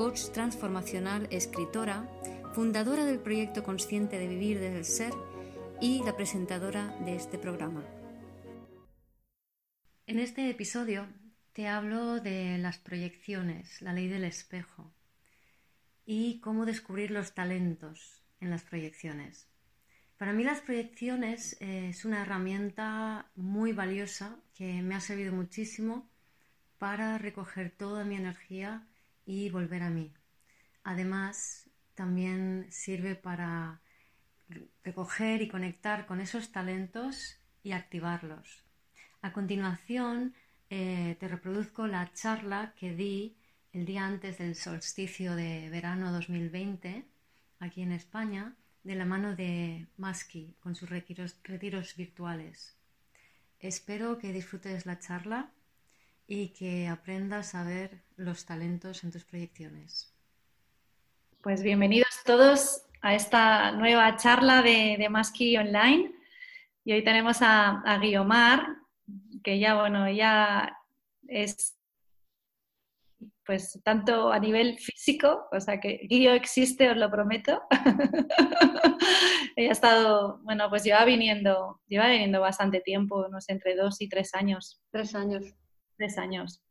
coach transformacional, escritora, fundadora del proyecto Consciente de Vivir desde el Ser y la presentadora de este programa. En este episodio te hablo de las proyecciones, la ley del espejo y cómo descubrir los talentos en las proyecciones. Para mí las proyecciones eh, es una herramienta muy valiosa que me ha servido muchísimo para recoger toda mi energía y volver a mí. Además, también sirve para recoger y conectar con esos talentos y activarlos. A continuación, eh, te reproduzco la charla que di el día antes del solsticio de verano 2020 aquí en España, de la mano de Maski con sus retiros, retiros virtuales. Espero que disfrutes la charla y que aprendas a ver los talentos en tus proyecciones. Pues bienvenidos todos a esta nueva charla de, de Maski Online. Y hoy tenemos a, a Guiomar, que ya, bueno, ya es pues tanto a nivel físico, o sea que Guio existe, os lo prometo. Ella ha estado, bueno, pues lleva viniendo, lleva viniendo bastante tiempo, no sé, entre dos y tres años. Tres años tres años.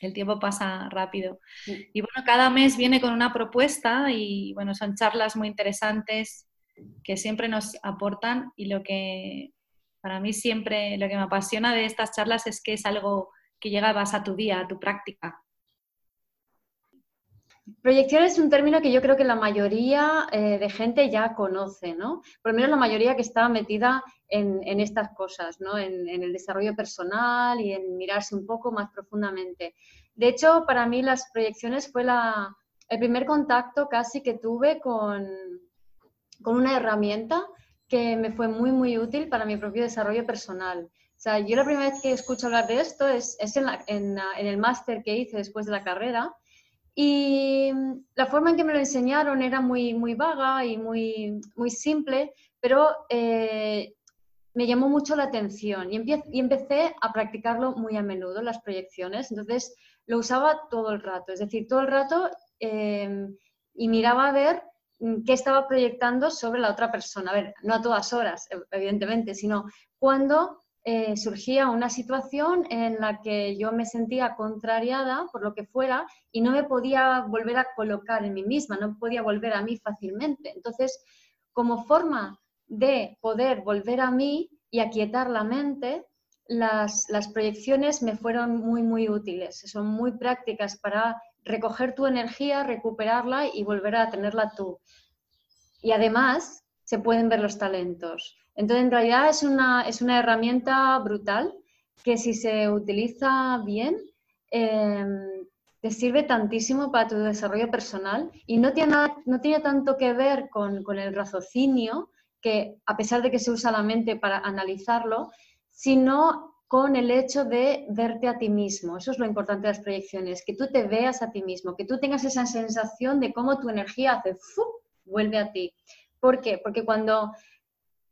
El tiempo pasa rápido. Y bueno, cada mes viene con una propuesta y bueno, son charlas muy interesantes que siempre nos aportan y lo que para mí siempre, lo que me apasiona de estas charlas es que es algo que llega más a tu día, a tu práctica. Proyección es un término que yo creo que la mayoría eh, de gente ya conoce, ¿no? Por lo menos la mayoría que está metida en, estas cosas, ¿no? En, el desarrollo personal y en mirarse un poco más profundamente. De hecho, para mí las proyecciones fue la, el primer contacto casi que tuve con, con una herramienta que me fue muy, muy útil para mi propio desarrollo personal. O sea, yo la primera vez que escucho hablar de esto es, es en, en el máster que hice después de la carrera y la forma en que me lo enseñaron era muy, muy vaga y muy, muy simple, pero eh, me llamó mucho la atención y, y, empecé a practicarlo muy a menudo, las proyecciones. Entonces lo usaba todo el rato, es decir, todo el rato em, y miraba a ver mm, qué estaba proyectando sobre la otra persona. A ver, no a todas horas, evidentemente, sino cuando eh, surgía una situación en la que yo me sentía contrariada por lo que fuera y no me podía volver a colocar en mí misma, no podía volver a mí fácilmente. Entonces, como forma de poder volver a mí y aquietar la mente, las, las proyecciones me fueron muy, muy útiles. Son muy prácticas para recoger tu energía, recuperarla y volver a tenerla tú. Y además se pueden ver los talentos. Entonces, en realidad es una, es una herramienta brutal que si se utiliza bien, em, te sirve tantísimo para tu desarrollo personal y no tiene, no tiene tanto que ver con, con, el raciocinio, que a pesar de que se usa la mente para analizarlo, sino con el hecho de verte a ti mismo. Eso es lo importante de las proyecciones, que tú te veas a ti mismo, que tú tengas esa sensación de cómo tu energía hace, ¡fu! vuelve a ti. ¿Por qué? Porque cuando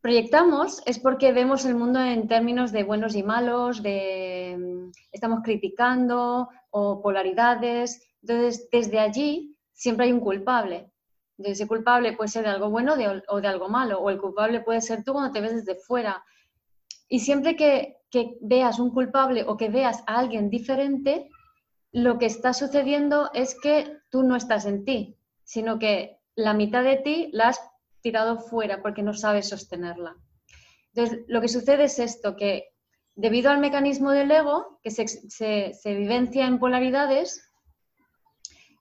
proyectamos es porque vemos el mundo en términos de buenos y malos, de mm, estamos criticando o polaridades. Entonces, desde allí siempre hay un culpable. Ese culpable puede ser de algo bueno o de algo malo, o el culpable puede ser tú cuando te ves desde fuera. Y siempre que, veas un culpable o que veas a alguien diferente, lo que está sucediendo es que tú no estás en ti, sino que la mitad de ti la has tirado fuera porque no sabe sostenerla. Entonces, lo que sucede es esto, que debido al mecanismo del ego, que se, vivencia en polaridades,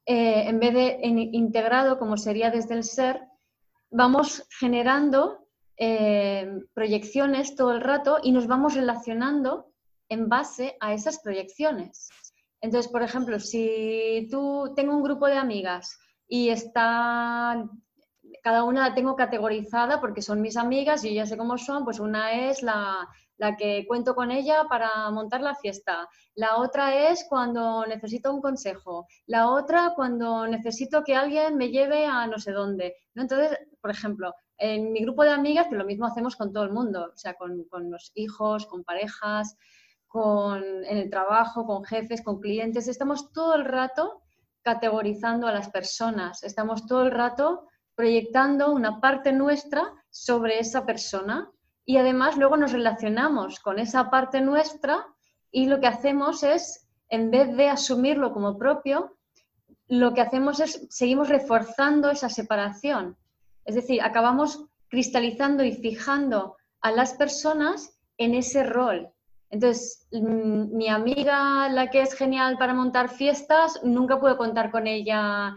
eh, en vez de integrado, como sería desde el ser, vamos generando eh, proyecciones todo el rato y nos vamos relacionando en base a esas proyecciones. Entonces, por ejemplo, si tú tengo un grupo de amigas y está, cada una la tengo categorizada porque son mis amigas y yo ya sé cómo son, pues una es la, la que cuento con ella para montar la fiesta. La otra es cuando necesito un consejo. La otra cuando necesito que alguien me lleve a no sé dónde. Entonces, por ejemplo, en mi grupo de amigas, que lo mismo hacemos con todo el mundo, o sea, con, con los hijos, con parejas, con, en el trabajo, con jefes, con clientes, estamos todo el rato categorizando a las personas, estamos todo el rato proyectando una parte nuestra sobre esa persona y además luego nos relacionamos con esa parte nuestra y lo que hacemos es, en vez de asumirlo como propio, lo que hacemos es seguimos reforzando esa separación. Es decir, acabamos cristalizando y fijando a las personas en ese rol. Entonces, mm, mi amiga, la que es genial para montar fiestas, nunca puedo contar con ella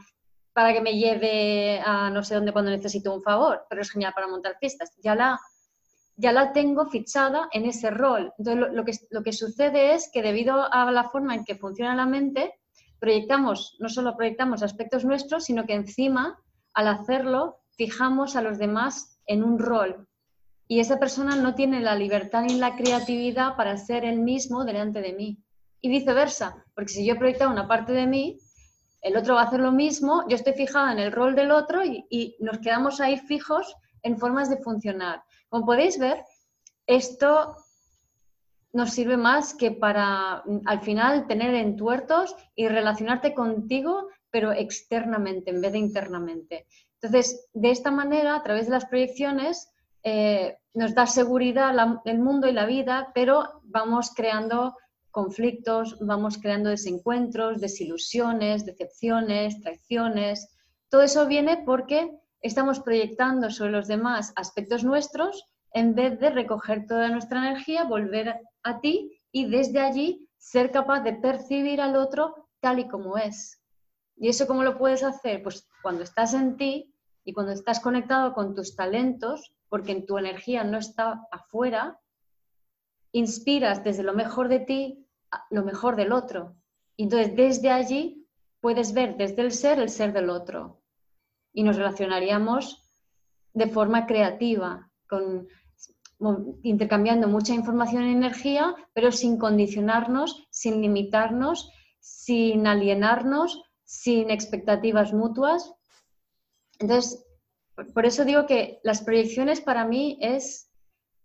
para que me lleve a no sé dónde cuando necesito un favor, pero es genial para montar fiestas. Ya la, ya la tengo fichada en ese rol. Entonces, lo, que, lo que sucede es que debido a la forma en que funciona la mente, proyectamos, no solo proyectamos aspectos nuestros, sino que encima, al hacerlo, fijamos a los demás en un rol. Y esa persona no tiene la libertad ni la creatividad para ser él mismo delante de mí. Y viceversa, porque si yo he proyectado una parte de mí, el otro va a hacer lo mismo, yo estoy fijada en el rol del otro y nos quedamos ahí fijos en formas de funcionar. Como podéis ver, esto nos sirve más que para al final tener entuertos y relacionarte contigo, pero externamente en vez de internamente. Entonces, de esta manera, a través de las proyecciones, eh, nos da seguridad el mundo y la vida, pero vamos creando conflictos, vamos creando desencuentros, desilusiones, decepciones, traiciones. Todo eso viene porque estamos proyectando sobre los demás aspectos nuestros en vez de recoger toda nuestra energía, volver a ti y desde allí ser capaz de percibir al otro tal y como es. ¿Y eso cómo lo puedes hacer? Pues cuando estás en ti y cuando estás conectado con tus talentos, porque tu energía no está afuera, inspiras desde lo mejor de ti lo mejor del otro. Y entonces desde allí puedes ver desde el ser el ser del otro. Y nos relacionaríamos de forma creativa, intercambiando mucha información y energía, pero sin condicionarnos, sin limitarnos, sin alienarnos, sin expectativas mutuas. Entonces, por eso digo que las proyecciones para mí es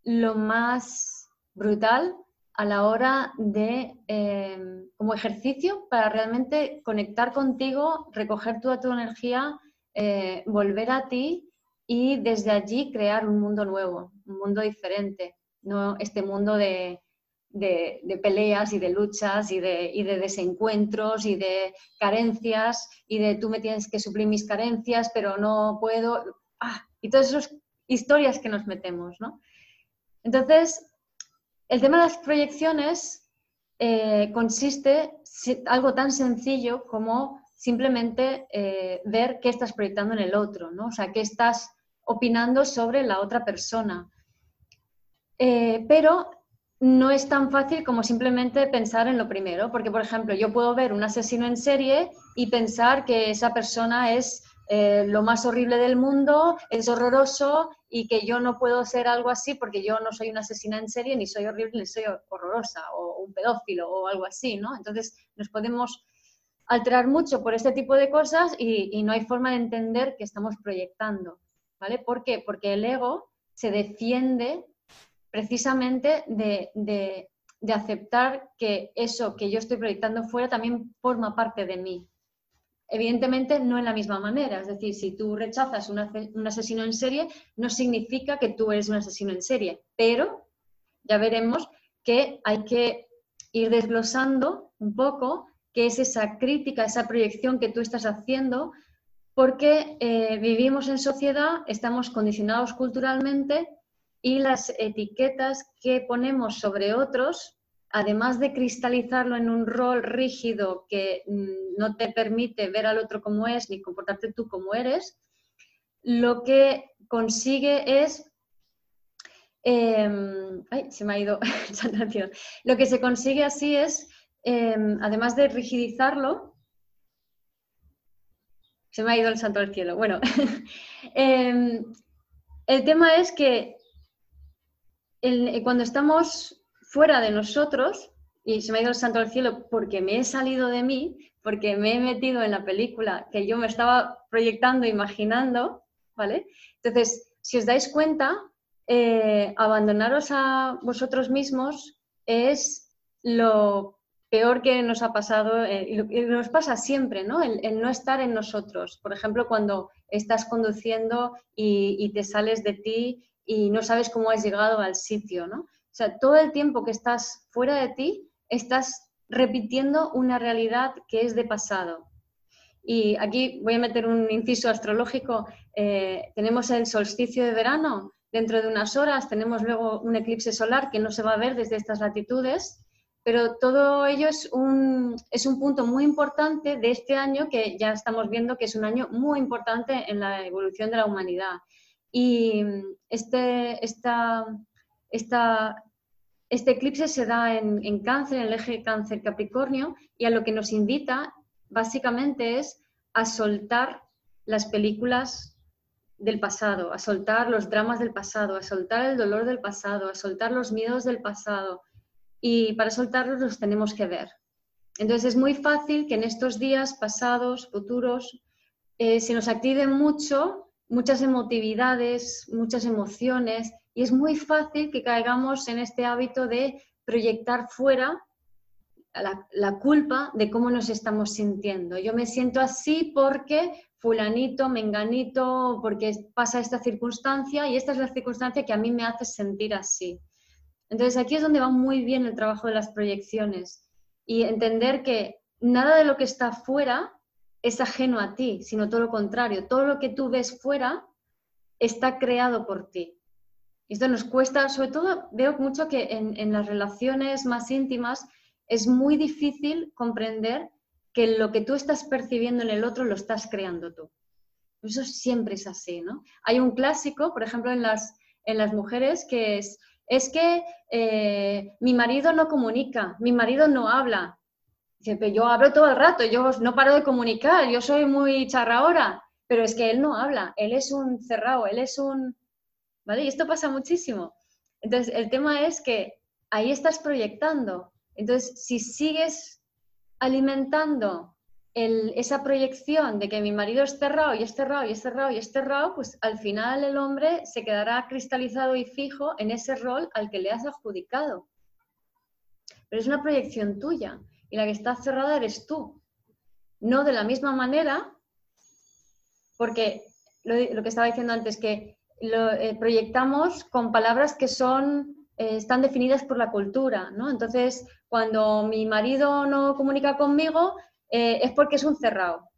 lo más brutal a la hora de, eh, como ejercicio, para realmente conectar contigo, recoger toda tu energía, eh, volver a ti y desde allí crear un mundo nuevo, un mundo diferente, no este mundo de, de, peleas y de luchas y de, y de, desencuentros y de carencias y de tú me tienes que suplir mis carencias, pero no puedo. Ah, y todas esas historias que nos metemos, ¿no? Entonces, el tema de las proyecciones eh, consiste en algo tan sencillo como simplemente eh, ver qué estás proyectando en el otro, ¿no? O sea, qué estás opinando sobre la otra persona. Eh, pero no es tan fácil como simplemente pensar en lo primero, porque por ejemplo yo puedo ver un asesino en serie y pensar que esa persona es eh, lo más horrible del mundo, es horroroso y que yo no puedo ser algo así porque yo no soy una asesina en serie, ni soy horrible, ni soy horrorosa o un pedófilo o algo así, ¿no? Entonces nos podemos alterar mucho por este tipo de cosas y, y no hay forma de entender que estamos proyectando, ¿vale? ¿Por qué? Porque el ego se defiende precisamente de, aceptar que eso que yo estoy proyectando fuera también forma parte de mí. Evidentemente no en la misma manera, es decir, si tú rechazas un asesino en serie, no significa que tú eres un asesino en serie, pero ya veremos que hay que ir desglosando un poco qué es esa crítica, esa proyección que tú estás haciendo, porque eh, vivimos en sociedad, estamos condicionados culturalmente y las etiquetas que ponemos sobre otros, además de cristalizarlo en un rol rígido que mm, no te permite ver al otro como es ni comportarte tú como eres, lo que consigue es... Em, ay, se me ha ido Lo que se consigue así es, em, además de rigidizarlo, se me ha ido el santo al cielo. Bueno, em, el tema es que cuando estamos fuera de nosotros, y se me ha ido el santo al cielo porque me he salido de mí, porque me he metido en la película que yo me estaba proyectando, imaginando, ¿vale? Entonces, si os dais cuenta, eh, abandonaros a vosotros mismos es lo peor que nos ha pasado eh, y nos pasa siempre, ¿no? El, no estar en nosotros. Por ejemplo, cuando estás conduciendo y, te sales de ti y no sabes cómo has llegado al sitio, ¿no? O sea, todo el tiempo que estás fuera de ti, estás repitiendo una realidad que es de pasado. Y aquí voy a meter un inciso astrológico. Eh, tenemos el solsticio de verano, dentro de unas horas tenemos luego un eclipse solar que no se va a ver desde estas latitudes, pero todo ello es un, es un punto muy importante de este año que ya estamos viendo que es un año muy importante en la evolución de la humanidad. Y este, esta, esta, este eclipse se da en, en cáncer, en el eje cáncer-capricornio, y a lo que nos invita básicamente es a soltar las películas del pasado, a soltar los dramas del pasado, a soltar el dolor del pasado, a soltar los miedos del pasado. Y para soltarlos los tenemos que ver. Entonces es muy fácil que en estos días pasados, futuros, eh, se nos activen mucho, muchas emotividades, muchas emociones, y es muy fácil que caigamos en este hábito de proyectar fuera la, culpa de cómo nos estamos sintiendo. Yo me siento así porque fulanito, menganito, porque pasa esta circunstancia y esta es la circunstancia que a mí me hace sentir así. Entonces aquí es donde va muy bien el trabajo de las proyecciones y entender que nada de lo que está fuera es ajeno a ti, sino todo lo contrario. Todo lo que tú ves fuera está creado por ti. Esto nos cuesta, sobre todo veo mucho que en, en las relaciones más íntimas es muy difícil comprender que lo que tú estás percibiendo en el otro lo estás creando tú. Eso siempre es así, ¿no? Hay un clásico, por ejemplo, en las, en las mujeres que es, es que eh, mi marido no comunica, mi marido no habla. Dice, yo hablo todo el rato, yo no paro de comunicar, yo soy muy charraora, pero es que él no habla, él es un cerrado, él es un... ¿Vale? Y esto pasa muchísimo. Entonces, el tema es que ahí estás proyectando, entonces, si sigues alimentando esa proyección de que mi marido es cerrado y es cerrado y es cerrado y es cerrado, pues al final el hombre se quedará cristalizado y fijo en ese rol al que le has adjudicado. Pero es una proyección tuya y la que está cerrada eres tú. No de la misma manera, porque lo, que estaba diciendo antes, que lo, eh, proyectamos con palabras que son eh, están definidas por la cultura, ¿no? Entonces, cuando mi marido no comunica conmigo, eh, es porque es un cerrado.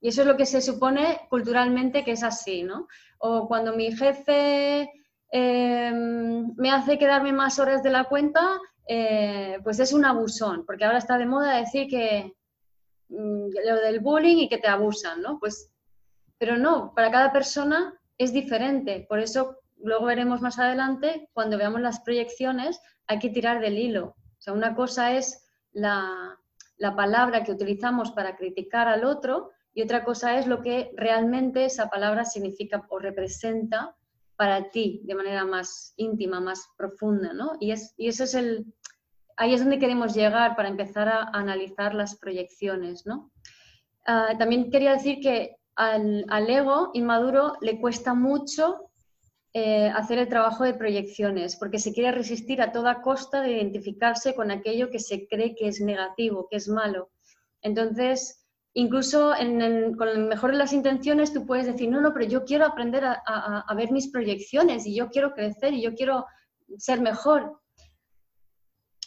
Y eso es lo que se supone culturalmente que es así, ¿no? O cuando mi jefe em, me hace quedarme más horas de la cuenta, eh, pues es un abusón, porque ahora está de moda decir que mm, lo del bullying y que te abusan, ¿no? Pues, pero no, para cada persona es diferente. Por eso luego veremos más adelante, cuando veamos las proyecciones, hay que tirar del hilo. O sea, una cosa es la, palabra que utilizamos para criticar al otro y otra cosa es lo que realmente esa palabra significa o representa para ti de manera más íntima, más profunda, ¿no? Y, es, y eso es el, ahí es donde queremos llegar para empezar a, analizar las proyecciones, ¿no? Ah, también quería decir que al, al, ego inmaduro le cuesta mucho eh, hacer el trabajo de proyecciones, porque se quiere resistir a toda costa de identificarse con aquello que se cree que es negativo, que es malo. Entonces, incluso con el mejor de las intenciones, tú puedes decir, no, no, pero yo quiero aprender a, ver mis proyecciones y yo quiero crecer y yo quiero ser mejor.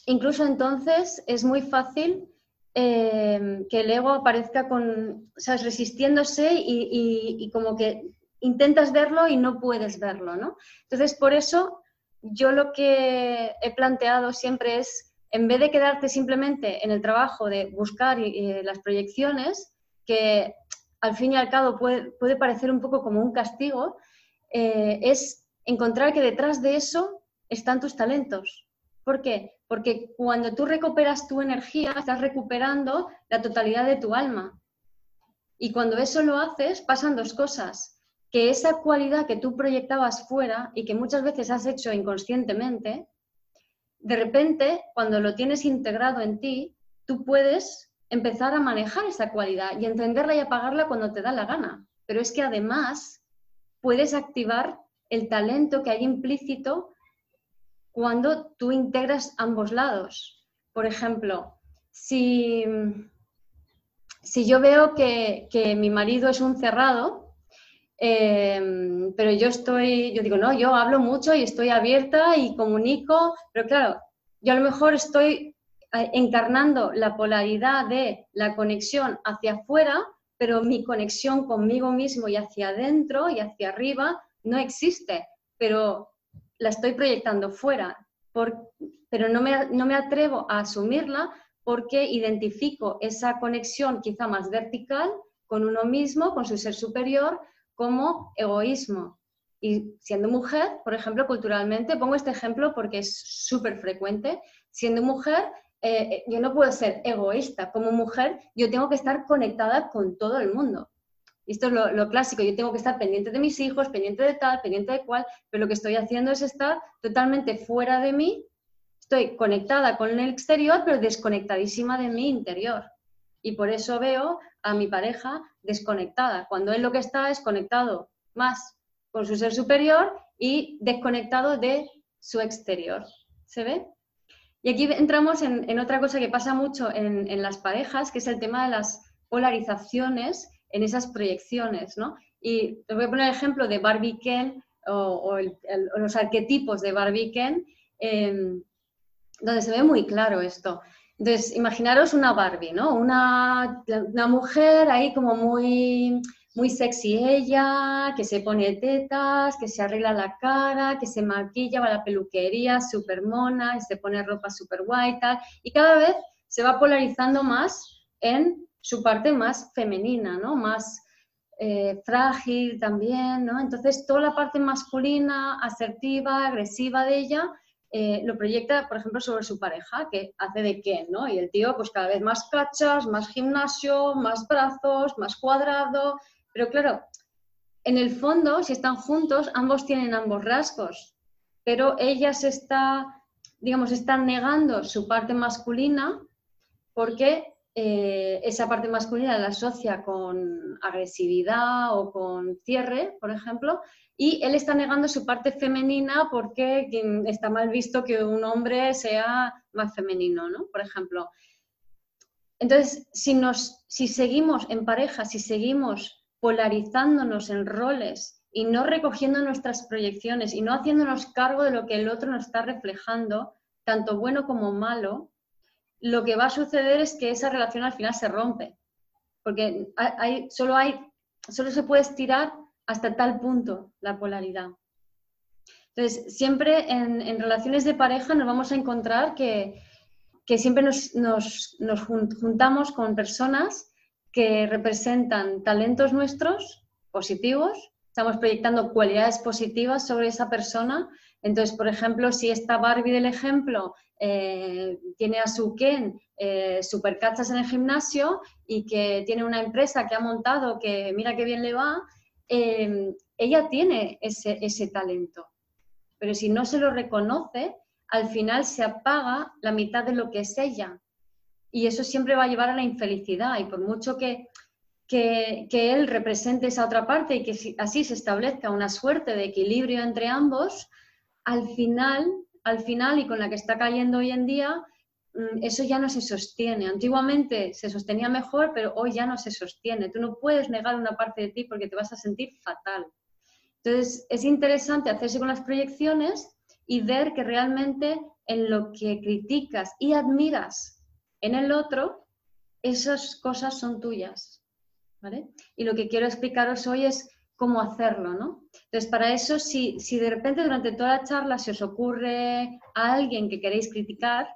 Incluso entonces es muy fácil eh, que el ego aparezca con, ¿sabes? resistiéndose y, como que intentas verlo y no puedes verlo, ¿no? Entonces, por eso yo lo que he planteado siempre es, en vez de quedarte simplemente en el trabajo de buscar las proyecciones, que al fin y al cabo puede, parecer un poco como un castigo, eh, es encontrar que detrás de eso están tus talentos. ¿Por qué? Porque cuando tú recuperas tu energía, estás recuperando la totalidad de tu alma. Y cuando eso lo haces, pasan dos cosas. Que esa cualidad que tú proyectabas fuera y que muchas veces has hecho inconscientemente, de repente, cuando lo tienes integrado en ti, tú puedes empezar a manejar esa cualidad y entenderla y apagarla cuando te da la gana. Pero es que además puedes activar el talento que hay implícito cuando tú integras ambos lados. Por ejemplo, si, si yo veo que, mi marido es un cerrado, eh, pero yo estoy, yo digo, no, yo hablo mucho y estoy abierta y comunico, pero claro, yo a lo mejor estoy eh, encarnando la polaridad de la conexión hacia afuera, pero mi conexión conmigo mismo y hacia adentro y hacia arriba no existe, pero la estoy proyectando fuera, pero no me, no me atrevo a asumirla porque identifico esa conexión quizá más vertical con uno mismo, con su ser superior, como egoísmo. Y siendo mujer, por ejemplo, culturalmente, pongo este ejemplo porque es súper frecuente, siendo mujer, eh, eh, yo no puedo ser egoísta. Como mujer, yo tengo que estar conectada con todo el mundo. Esto es lo, clásico, yo tengo que estar pendiente de mis hijos, pendiente de tal, pendiente de cual, pero lo que estoy haciendo es estar totalmente fuera de mí, estoy conectada con el exterior, pero desconectadísima de mi interior. Y por eso veo a mi pareja desconectada, cuando él lo que está es conectado más con su ser superior y desconectado de su exterior. ¿Se ve? Y aquí entramos en, otra cosa que pasa mucho en, las parejas, que es el tema de las polarizaciones en esas proyecciones, ¿no? Y os voy a poner el ejemplo de Barbie Ken o, los arquetipos de Barbie Ken, em, donde se ve muy claro esto. Entonces, imaginaros una Barbie, ¿no? Una, mujer ahí como muy, muy sexy ella, que se pone tetas, que se arregla la cara, que se maquilla, va a la peluquería, súper mona, y se pone ropa súper guay, tal. Y cada vez se va polarizando más en su parte más femenina, ¿no? Más eh, frágil también, ¿no? Entonces, toda la parte masculina, asertiva, agresiva de ella, eh, lo proyecta, por ejemplo, sobre su pareja, que hace de qué, ¿no? Y el tío, pues cada vez más cachas, más gimnasio, más brazos, más cuadrado, pero claro, en el fondo, si están juntos, ambos tienen ambos rasgos, pero ella se está, digamos, está negando su parte masculina porque eh, esa parte masculina la asocia con agresividad o con cierre, por ejemplo, y él está negando su parte femenina porque está mal visto que un hombre sea más femenino, ¿no? Por ejemplo. Entonces, si, nos, si seguimos en pareja, si seguimos polarizándonos en roles y no recogiendo nuestras proyecciones y no haciéndonos cargo de lo que el otro nos está reflejando, tanto bueno como malo, lo que va a suceder es que esa relación al final se rompe, porque hay, solo, hay, solo se puede estirar hasta tal punto la polaridad. Entonces, siempre en, relaciones de pareja nos vamos a encontrar que, siempre nos, nos, juntamos con personas que representan talentos nuestros positivos, estamos proyectando cualidades positivas sobre esa persona. Entonces, por ejemplo, si esta Barbie del ejemplo eh, tiene a su Ken eh, supercachas en el gimnasio y que tiene una empresa que ha montado que mira qué bien le va, em, ella tiene ese, ese talento. Pero si no se lo reconoce, al final se apaga la mitad de lo que es ella. Y eso siempre va a llevar a la infelicidad. Y por mucho que, que, que él represente esa otra parte y que así se establezca una suerte de equilibrio entre ambos, al final al final y con la que está cayendo hoy en día, eso ya no se sostiene. Antiguamente se sostenía mejor, pero hoy ya no se sostiene. Tú no puedes negar una parte de ti porque te vas a sentir fatal. Entonces, es interesante hacerse con las proyecciones y ver que realmente en lo que criticas y admiras en el otro, esas cosas son tuyas. Y lo que quiero explicaros hoy es cómo hacerlo, ¿no? Entonces, para eso, si, si de repente durante toda la charla se os ocurre a alguien que queréis criticar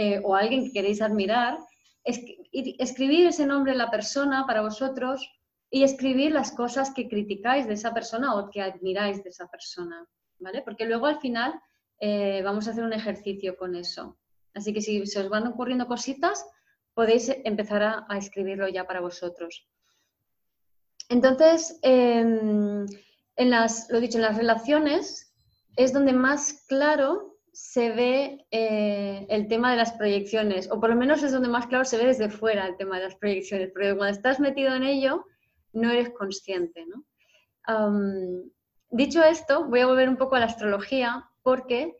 eh, o alguien que queréis admirar, escribir ese nombre de la persona para vosotros y escribir las cosas que criticáis de esa persona o que admiráis de esa persona, ¿vale? Porque luego al final eh, vamos a hacer un ejercicio con eso. Así que si se os van ocurriendo cositas, podéis empezar a escribirlo ya para vosotros. Entonces, em, lo dicho, en las relaciones es donde más claro se ve eh, el tema de las proyecciones, o por lo menos es donde más claro se ve desde fuera el tema de las proyecciones, porque cuando estás metido en ello no eres consciente. dicho esto, voy a volver un poco a la astrología, porque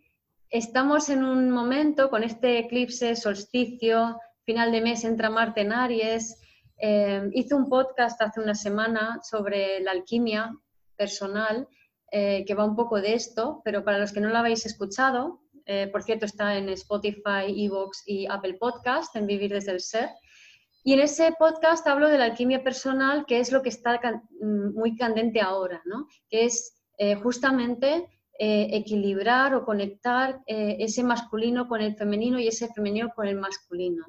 estamos en un momento con este eclipse, solsticio, final de mes entra Marte en Aries. Eh, hice un podcast hace una semana sobre la alquimia personal eh, que va un poco de esto, pero para los que no lo habéis escuchado, eh, por cierto, está en Spotify, Evox y Apple Podcast, en Vivir desde el Ser. Y en ese podcast hablo de la alquimia personal, que es lo que está mm, muy candente ahora, ¿no? que es justamente equilibrar o conectar ese masculino con el femenino y ese femenino con el masculino.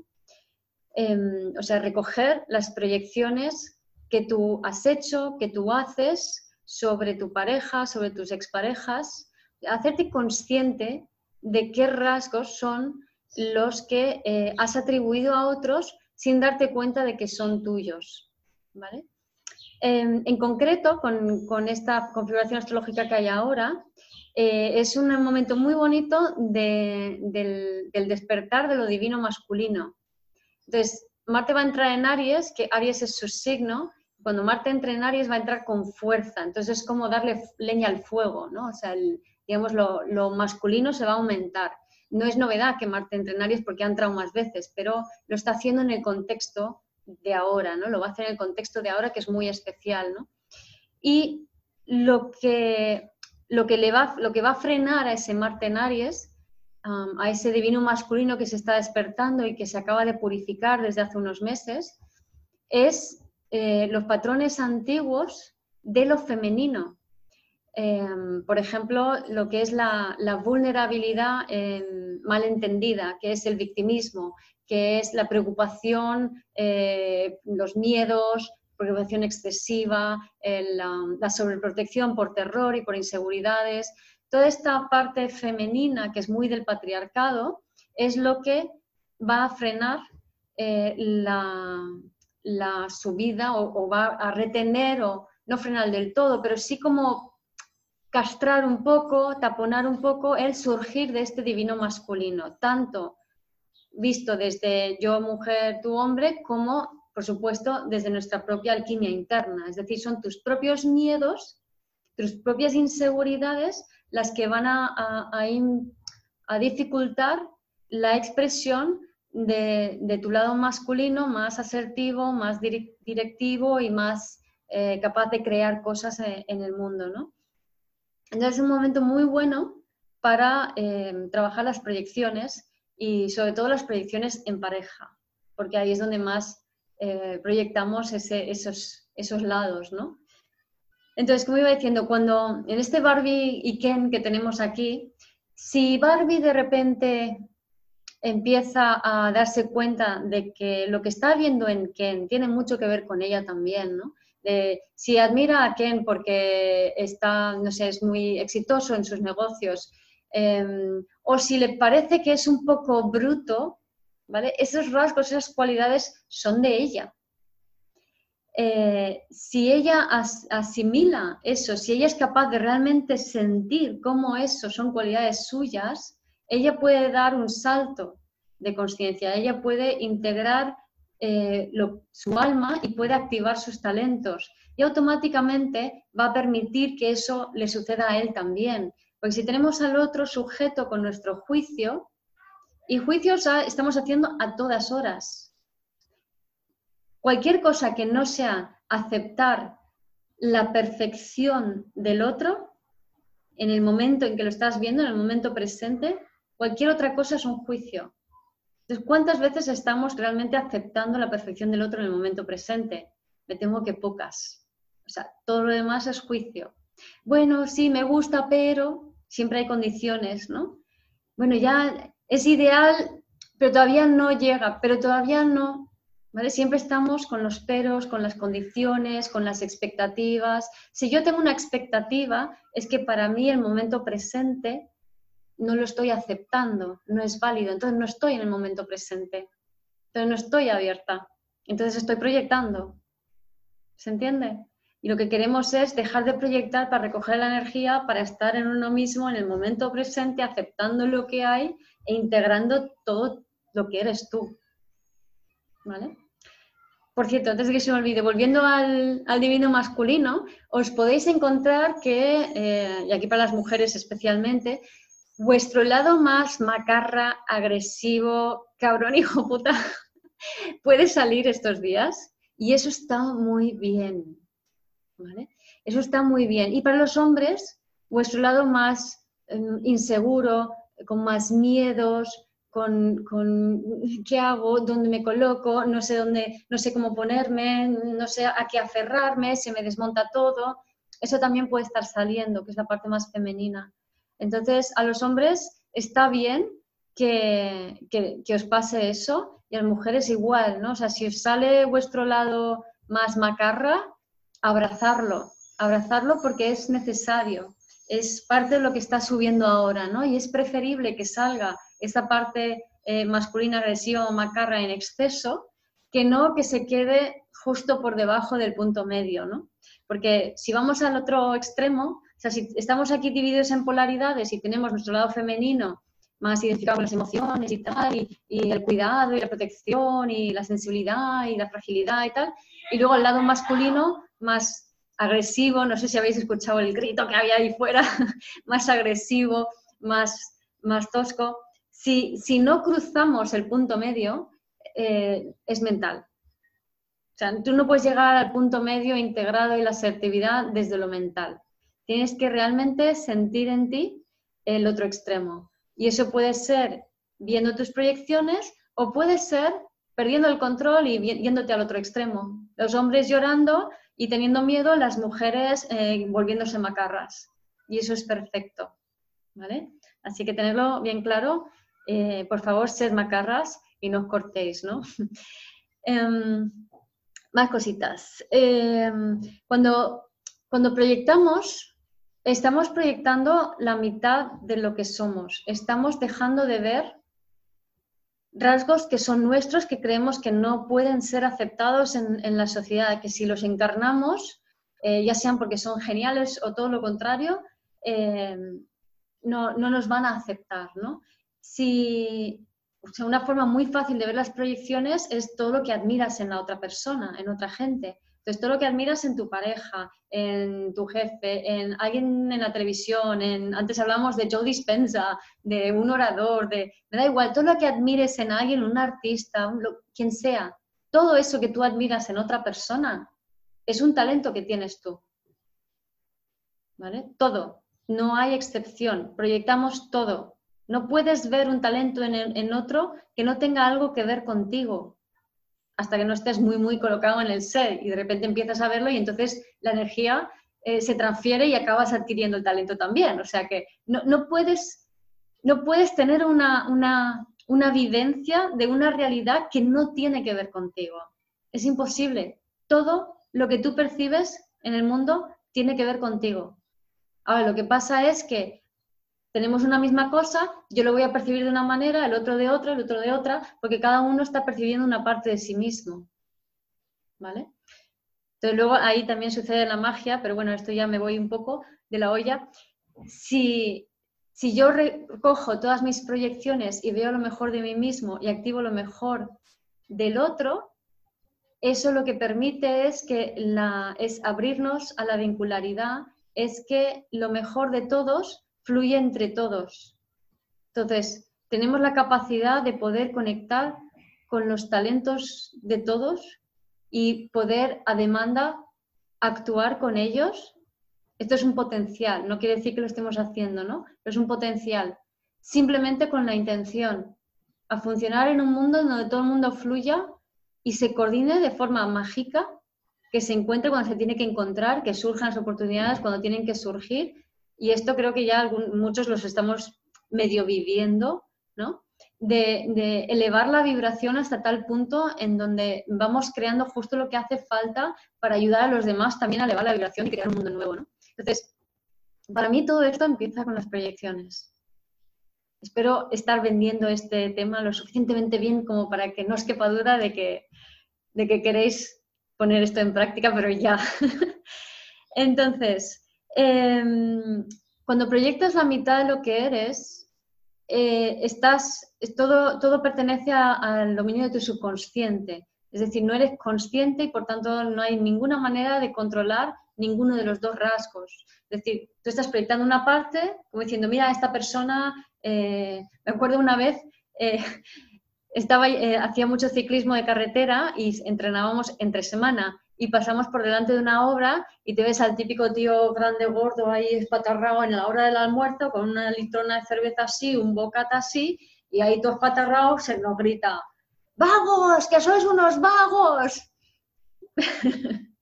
Em, o sea, recoger las proyecciones que tú has hecho, que tú haces sobre tu pareja, sobre tus exparejas, hacerte consciente de qué rasgos son los que eh, has atribuido a otros sin darte cuenta de que son tuyos. Em, en concreto, con, esta configuración astrológica que hay ahora, eh, es un momento muy bonito del despertar de lo divino masculino, entonces, Marte va a entrar en Aries, que Aries es su signo. Cuando Marte entre en Aries va a entrar con fuerza. Entonces es como darle leña al fuego, ¿no? O sea, digamos, lo, masculino se va a aumentar. No es novedad que Marte entre en Aries porque ha entrado más veces, pero lo está haciendo en el contexto de ahora, ¿no? Lo va a hacer en el contexto de ahora que es muy especial, ¿no? Y lo que, lo que, le va, lo que va a frenar a ese Marte en Aries a ese divino masculino que se está despertando y que se acaba de purificar desde hace unos meses, es eh, los patrones antiguos de lo femenino. Em, por ejemplo, lo que es la, vulnerabilidad mal entendida, que es el victimismo, que es la preocupación, eh, los miedos, preocupación excesiva, la sobreprotección por terror y por inseguridades, toda esta parte femenina que es muy del patriarcado es lo que va a frenar eh, la, subida o, va a retener o no frenar del todo, pero sí como castrar un poco, taponar un poco el surgir de este divino masculino, tanto visto desde yo mujer, tú hombre, como por supuesto desde nuestra propia alquimia interna, es decir, son tus propios miedos, tus propias inseguridades las que van a, dificultar la expresión de, tu lado masculino más asertivo, más directivo y más eh, capaz de crear cosas e, en, el mundo. ¿no? Entonces es un momento muy bueno para eh, trabajar las proyecciones y sobre todo las proyecciones en pareja, porque ahí es donde más eh, proyectamos esos, esos lados, ¿no? Entonces, como iba diciendo, cuando en este Barbie y Ken que tenemos aquí, si Barbie de repente empieza a darse cuenta de que lo que está viendo en Ken tiene mucho que ver con ella también, ¿no? Si admira a Ken porque está, no sé, es muy exitoso en sus negocios, em, o si le parece que es un poco bruto, ¿vale? Esos rasgos, esas cualidades son de ella. Eh, si ella asimila eso, si ella es capaz de realmente sentir cómo eso son cualidades suyas, ella puede dar un salto de conciencia, ella puede integrar eh, su alma y puede activar sus talentos y automáticamente va a permitir que eso le suceda a él también. Porque si tenemos al otro sujeto con nuestro juicio, y juicios estamos haciendo a todas horas, Cualquier cosa que no sea aceptar la perfección del otro en el momento en que lo estás viendo, en el momento presente, cualquier otra cosa es un juicio. Entonces, ¿cuántas veces estamos realmente aceptando la perfección del otro en el momento presente? Me temo que pocas. O sea, todo lo demás es juicio. Bueno, sí, me gusta, pero siempre hay condiciones, ¿no? Bueno, ya es ideal, pero todavía no llega, pero todavía no. Siempre estamos con los peros, con las condiciones, con las expectativas. Si yo tengo una expectativa, es que para mí el momento presente no lo estoy aceptando, no es válido, entonces no estoy en el momento presente, entonces no estoy abierta, entonces estoy proyectando. ¿Se entiende? Y lo que queremos es dejar de proyectar para recoger la energía, para estar en uno mismo, en el momento presente, aceptando lo que hay e integrando todo lo que eres tú. ¿Vale? Por cierto, antes de que se me olvide, volviendo al, divino masculino, os podéis encontrar que, eh, y aquí para las mujeres especialmente, vuestro lado más macarra, agresivo, cabrón, hijo puta, puede salir estos días y eso está muy bien. ¿vale? Eso está muy bien. Y para los hombres, vuestro lado más em, inseguro, con más miedos, con, qué hago, dónde me coloco, no sé dónde, no sé cómo ponerme, no sé a qué aferrarme, se me desmonta todo. Eso también puede estar saliendo, que es la parte más femenina. Entonces, a los hombres está bien que, que, os pase eso y a las mujeres igual, ¿no? O sea, si os sale vuestro lado más macarra, abrazarlo, abrazarlo porque es necesario, es parte de lo que está subiendo ahora, ¿no? Y es preferible que salga esa parte eh, masculina agresiva o macarra en exceso que no que se quede justo por debajo del punto medio, ¿no? Porque si vamos al otro extremo, o sea, si estamos aquí divididos en polaridades y tenemos nuestro lado femenino más identificado con las emociones y tal, y, el cuidado y la protección y la sensibilidad y la fragilidad y tal, y luego el lado masculino más agresivo, no sé si habéis escuchado el grito que había ahí fuera, más agresivo, más, más tosco, si, si no cruzamos el punto medio, eh, es mental. O sea, tú no puedes llegar al punto medio integrado y la asertividad desde lo mental. Tienes que realmente sentir en ti el otro extremo. Y eso puede ser viendo tus proyecciones o puede ser perdiendo el control y yéndote al otro extremo. Los hombres llorando y teniendo miedo, las mujeres eh, volviéndose macarras. Y eso es perfecto. ¿vale? Así que tenerlo bien claro eh, por favor, sed macarras y no os cortéis, ¿no? Em, más cositas. Em, cuando, cuando proyectamos, estamos proyectando la mitad de lo que somos. Estamos dejando de ver rasgos que son nuestros, que creemos que no pueden ser aceptados en, la sociedad, que si los encarnamos, eh, ya sean porque son geniales o todo lo contrario, em, no, no, nos van a aceptar, ¿no? si, sea, una forma muy fácil de ver las proyecciones es todo lo que admiras en la otra persona, en otra gente. Entonces, todo lo que admiras en tu pareja, en tu jefe, en alguien en la televisión, en, antes hablamos de Joe Dispenza, de un orador, de, me da igual, todo lo que admires en alguien, un artista, quien sea, todo eso que tú admiras en otra persona es un talento que tienes tú. ¿Vale? Todo, no hay excepción, proyectamos todo, no puedes ver un talento en, otro que no tenga algo que ver contigo, hasta que no estés muy, muy colocado en el ser y de repente empiezas a verlo y entonces la energía eh, se transfiere y acabas adquiriendo el talento también. O sea que no, puedes, no puedes tener una, una, una vivencia de una realidad que no tiene que ver contigo. Es imposible. Todo lo que tú percibes en el mundo tiene que ver contigo. Ahora, lo que pasa es que tenemos una misma cosa, yo lo voy a percibir de una manera, el otro de otra, el otro de otra, porque cada uno está percibiendo una parte de sí mismo. ¿Vale? Entonces luego ahí también sucede la magia, pero bueno, esto ya me voy un poco de la olla. Si, si yo recojo todas mis proyecciones y veo lo mejor de mí mismo y activo lo mejor del otro, eso lo que permite es que es abrirnos a la vincularidad, es que lo mejor de todos fluye entre todos. Entonces, tenemos la capacidad de poder conectar con los talentos de todos y poder a demanda actuar con ellos. Esto es un potencial, no quiere decir que lo estemos haciendo, ¿no? Pero es un potencial, simplemente con la intención, a funcionar en un mundo donde todo el mundo fluya y se coordine de forma mágica, que se encuentre cuando se tiene que encontrar, que surjan las oportunidades cuando tienen que surgir y esto creo que ya muchos los estamos medio viviendo, ¿no? De, elevar la vibración hasta tal punto en donde vamos creando justo lo que hace falta para ayudar a los demás también a elevar la vibración y crear un mundo nuevo, ¿no? Entonces, para mí todo esto empieza con las proyecciones. Espero estar vendiendo este tema lo suficientemente bien como para que no os quepa duda de que, de que queréis poner esto en práctica, pero ya. Entonces, em, cuando proyectas la mitad de lo que eres, eh, estás, todo, todo pertenece al dominio de tu subconsciente. Es decir, no eres consciente y por tanto no hay ninguna manera de controlar ninguno de los dos rasgos. Es decir, tú estás proyectando una parte como diciendo, mira, esta persona, eh, me acuerdo una vez, eh, estaba, eh, hacía mucho ciclismo de carretera y entrenábamos entre semana y pasamos por delante de una obra y te ves al típico tío grande, gordo, ahí espatarrado en la hora del almuerzo con una litrona de cerveza así, un bocata así, y ahí todo espatarrado se nos grita, ¡vagos, que sois unos vagos!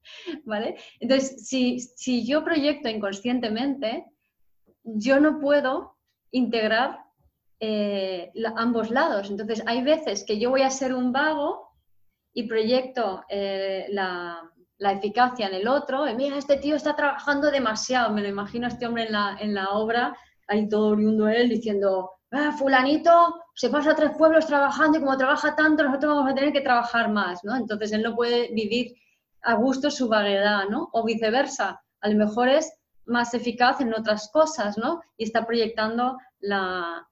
¿Vale? Entonces, si, si yo proyecto inconscientemente, yo no puedo integrar eh, ambos lados. Entonces, hay veces que yo voy a ser un vago y proyecto eh, la, eficacia en el otro. Mira, este tío está trabajando demasiado. Me lo imagino a este hombre en la, en la obra, ahí todo oriundo él diciendo, ah, fulanito se pasa tres pueblos trabajando y como trabaja tanto, nosotros vamos a tener que trabajar más, ¿no? Entonces él no puede vivir a gusto su vaguedad, ¿no? O viceversa, a lo mejor es más eficaz en otras cosas, ¿no? Y está proyectando la,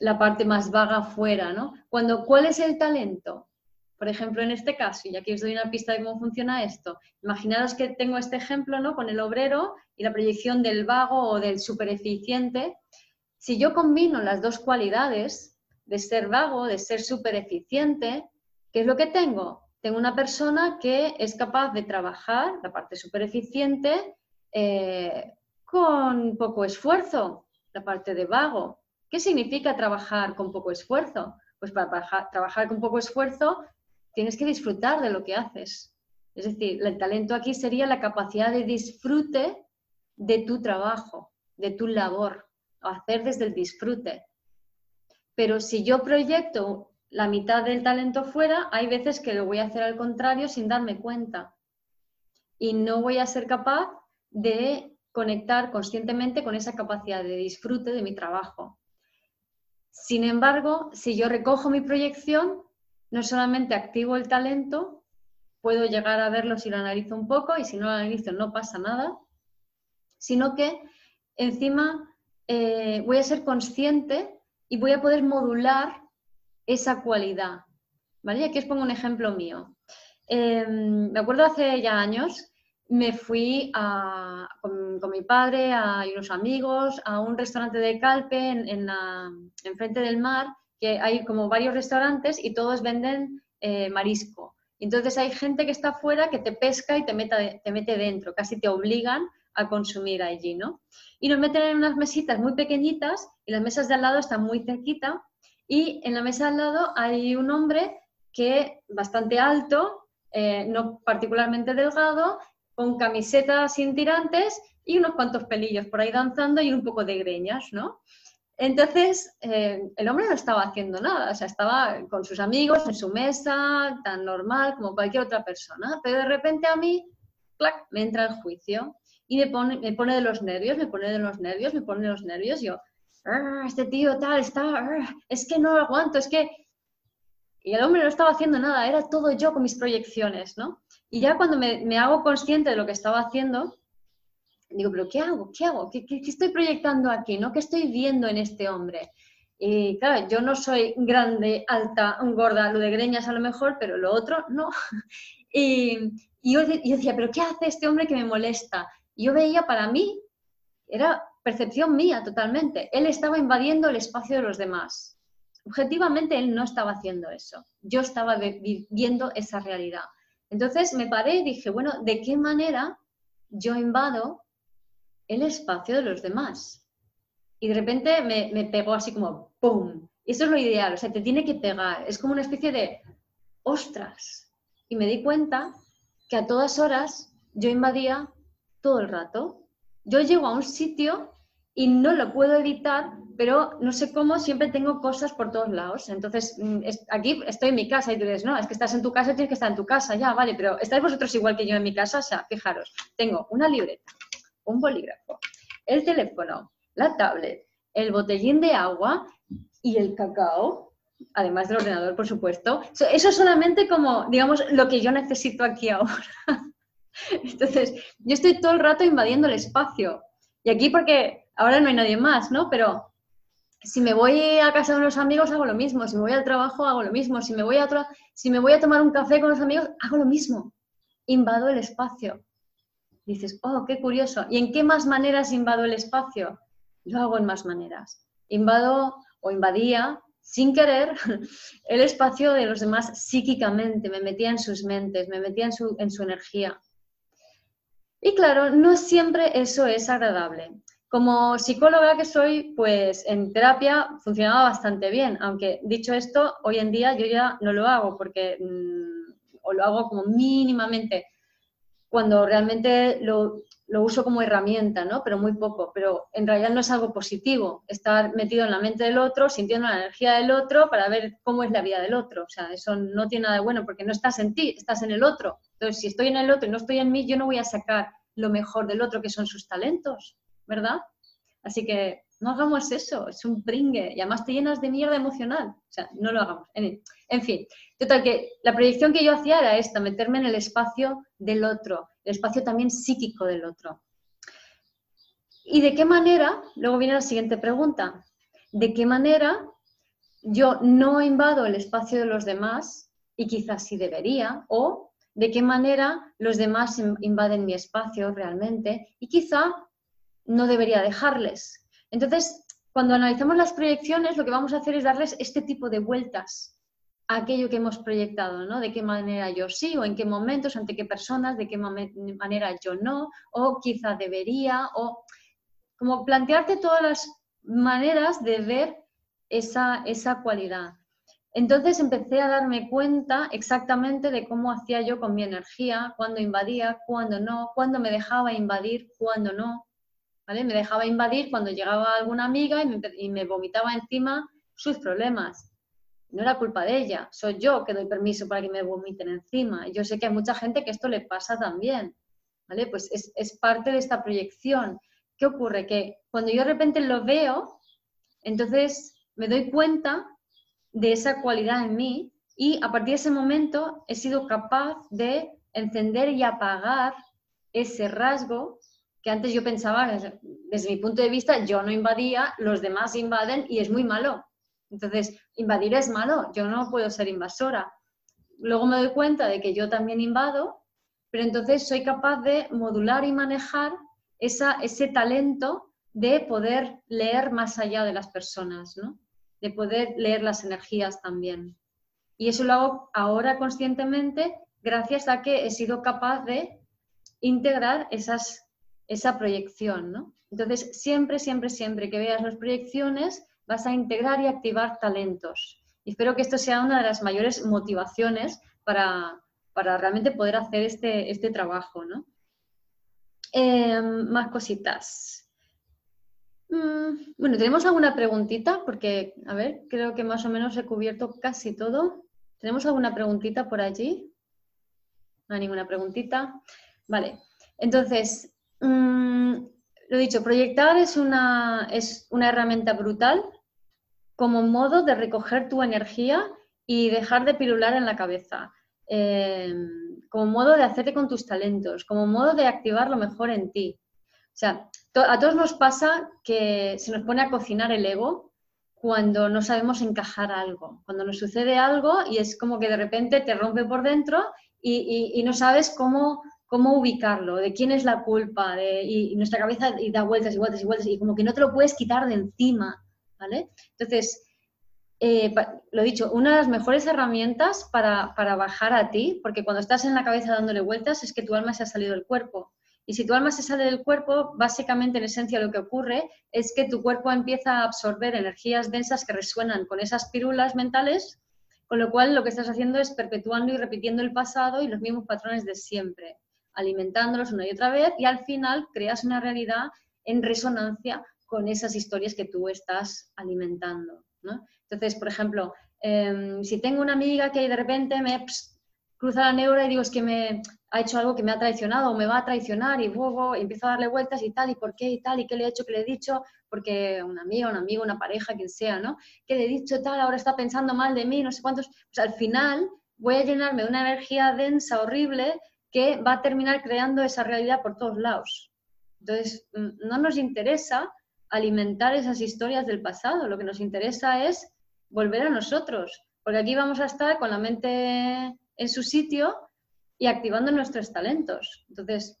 la parte más vaga fuera, ¿no? Cuando, ¿cuál es el talento? Por ejemplo, en este caso, y aquí os doy una pista de cómo funciona esto. Imaginaros que tengo este ejemplo, ¿no? Con el obrero y la proyección del vago o del supereficiente. Si yo combino las dos cualidades de ser vago, de ser supereficiente, ¿qué es lo que tengo? Tengo una persona que es capaz de trabajar la parte supereficiente eh, con poco esfuerzo, la parte de vago. ¿Qué significa trabajar con poco esfuerzo? Pues para trabajar con poco esfuerzo tienes que disfrutar de lo que haces. Es decir, el talento aquí sería la capacidad de disfrute de tu trabajo, de tu labor, hacer desde el disfrute. Pero si yo proyecto la mitad del talento fuera, hay veces que lo voy a hacer al contrario sin darme cuenta. Y no voy a ser capaz de conectar conscientemente con esa capacidad de disfrute de mi trabajo. Sin embargo, si yo recojo mi proyección, no solamente activo el talento, puedo llegar a verlo si lo analizo un poco y si no lo analizo no pasa nada, sino que encima eh, voy a ser consciente y voy a poder modular esa cualidad. ¿Vale? aquí os pongo un ejemplo mío. Em, me acuerdo hace ya años me fui con, mi padre y unos amigos a un restaurante de Calpe en, frente del mar, que hay como varios restaurantes y todos venden eh, marisco. Entonces hay gente que está afuera que te pesca y te, te mete dentro, casi te obligan a consumir allí, ¿no? Y nos meten en unas mesitas muy pequeñitas y las mesas de al lado están muy cerquita y en la mesa de al lado hay un hombre que bastante alto, eh, no particularmente delgado, con camisetas sin tirantes y unos cuantos pelillos por ahí danzando y un poco de greñas, ¿no? Entonces, eh, el hombre no estaba haciendo nada, o sea, estaba con sus amigos en su mesa, tan normal como cualquier otra persona, pero de repente a mí, ¡clac!, me entra el juicio y me pone, me pone de los nervios, me pone de los nervios, me pone de los nervios, yo, ah, este tío tal, está, ah, es que no lo aguanto, es que... Y el hombre no estaba haciendo nada, era todo yo con mis proyecciones, ¿no? Y ya cuando me, hago consciente de lo que estaba haciendo, digo, pero ¿qué hago? ¿Qué hago? ¿Qué, estoy proyectando aquí? ¿no? ¿Qué estoy viendo en este hombre? Y claro, yo no soy grande, alta, gorda, lo de greñas a lo mejor, pero lo otro no. Y, yo, decía, pero ¿qué hace este hombre que me molesta? Y yo veía para mí, era percepción mía totalmente, él estaba invadiendo el espacio de los demás. Objetivamente él no estaba haciendo eso, yo estaba viviendo esa realidad. Entonces me paré y dije, bueno, ¿de qué manera yo invado el espacio de los demás? Y de repente me, pegó así como ¡pum! Y eso es lo ideal, o sea, te tiene que pegar. Es como una especie de ¡ostras! Y me di cuenta que a todas horas yo invadía todo el rato. Yo llego a un sitio y no lo puedo evitar pero no sé cómo siempre tengo cosas por todos lados. Entonces, mm, aquí estoy en mi casa y tú dices, no, es que estás en tu casa, tienes que estar en tu casa, ya, vale, pero ¿estáis vosotros igual que yo en mi casa? O sea, fijaros, tengo una libreta, un bolígrafo, el teléfono, la tablet, el botellín de agua y el cacao, además del ordenador, por supuesto. Eso es solamente como, digamos, lo que yo necesito aquí ahora. Entonces, yo estoy todo el rato invadiendo el espacio. Y aquí porque ahora no hay nadie más, ¿no? Pero si me voy a casa de unos amigos, hago lo mismo. Si me voy al trabajo, hago lo mismo. Si me voy a, si me voy a tomar un café con los amigos, hago lo mismo. Invado el espacio. Dices, oh, qué curioso. ¿Y en qué más maneras invado el espacio? Lo hago en más maneras. Invado o invadía sin querer el espacio de los demás psíquicamente, me metía en sus mentes, me metía en su, en su energía. Y claro, no siempre eso es agradable. Como psicóloga que soy, pues en terapia funcionaba bastante bien, aunque dicho esto, hoy en día yo ya no lo hago porque mm, o lo hago como mínimamente cuando realmente lo, lo, uso como herramienta, ¿no? Pero muy poco, pero en realidad no es algo positivo estar metido en la mente del otro, sintiendo la energía del otro para ver cómo es la vida del otro, o sea, eso no tiene nada de bueno porque no estás en ti, estás en el otro. Entonces, si estoy en el otro y no estoy en mí, yo no voy a sacar lo mejor del otro, que son sus talentos. ¿verdad? Así que no hagamos eso, es un pringue y además te llenas de mierda emocional. O sea, no lo hagamos. En, fin, total que la proyección que yo hacía era esta, meterme en el espacio del otro, el espacio también psíquico del otro. ¿Y de qué manera? Luego viene la siguiente pregunta. ¿De qué manera yo no invado el espacio de los demás y quizás sí debería? ¿O de qué manera los demás invaden mi espacio realmente y quizá no debería dejarles. Entonces, cuando analizamos las proyecciones, lo que vamos a hacer es darles este tipo de vueltas a aquello que hemos proyectado, ¿no? De qué manera yo sí, o en qué momentos, ante qué personas, de qué manera yo no, o quizá debería, o como plantearte todas las maneras de ver esa, esa cualidad. Entonces empecé a darme cuenta exactamente de cómo hacía yo con mi energía, cuándo invadía, cuándo no, cuándo me dejaba invadir, cuándo no. Me dejaba invadir cuando llegaba alguna amiga y me, vomitaba encima sus problemas. No era culpa de ella, soy yo que doy permiso para que me vomiten encima. Yo sé que hay mucha gente que esto le pasa también, ¿vale? Pues es, es parte de esta proyección. ¿Qué ocurre? Que cuando yo de repente lo veo, entonces me doy cuenta de esa cualidad en mí y a partir de ese momento he sido capaz de encender y apagar ese rasgo que antes yo pensaba, desde mi punto de vista, yo no invadía, los demás invaden y es muy malo. Entonces, invadir es malo, yo no puedo ser invasora. Luego me doy cuenta de que yo también invado, pero entonces soy capaz de modular y manejar esa, ese talento de poder leer más allá de las personas, ¿no? de poder leer las energías también. Y eso lo hago ahora conscientemente gracias a que he sido capaz de integrar esas esa proyección, ¿no? Entonces, siempre, siempre, siempre que veas las proyecciones, vas a integrar y activar talentos. Y espero que esto sea una de las mayores motivaciones para, realmente poder hacer este, este trabajo, ¿no? Em, más cositas. Mm, bueno, ¿tenemos alguna preguntita? Porque, a ver, creo que más o menos he cubierto casi todo. ¿Tenemos alguna preguntita por allí? No hay ninguna preguntita. Vale, entonces, Mm, lo dicho, proyectar es una, es una herramienta brutal como modo de recoger tu energía y dejar de pirular en la cabeza, em, como modo de hacerte con tus talentos, como modo de activar lo mejor en ti. O sea, a todos nos pasa que se nos pone a cocinar el ego cuando no sabemos encajar algo, cuando nos sucede algo y es como que de repente te rompe por dentro y no sabes cómo cómo ubicarlo, de quién es la culpa, y, nuestra cabeza da vueltas y vueltas y vueltas, y como que no te lo puedes quitar de encima, ¿vale? Entonces, eh, lo dicho, una de las mejores herramientas para, para, bajar a ti, porque cuando estás en la cabeza dándole vueltas es que tu alma se ha salido del cuerpo. Y si tu alma se sale del cuerpo, básicamente en esencia lo que ocurre es que tu cuerpo empieza a absorber energías densas que resuenan con esas pirulas mentales, con lo cual lo que estás haciendo es perpetuando y repitiendo el pasado y los mismos patrones de siempre alimentándolos una y otra vez y al final creas una realidad en resonancia con esas historias que tú estás alimentando. Entonces, por ejemplo, em, si tengo una amiga que de repente me cruza la neura y digo es que me ha hecho algo que me ha traicionado o me va a traicionar y luego empiezo a darle vueltas y tal, y por qué y tal, y qué le he hecho, qué le he dicho, porque una amiga, un amigo, una pareja, quien sea, ¿no? Que le he dicho tal, ahora está pensando mal de mí, no sé cuántos. Pues al final voy a llenarme de una energía densa, horrible, que va a terminar creando esa realidad por todos lados. Entonces, mm, no nos interesa alimentar esas historias del pasado, lo que nos interesa es volver a nosotros, porque aquí vamos a estar con la mente en su sitio y activando nuestros talentos. Entonces,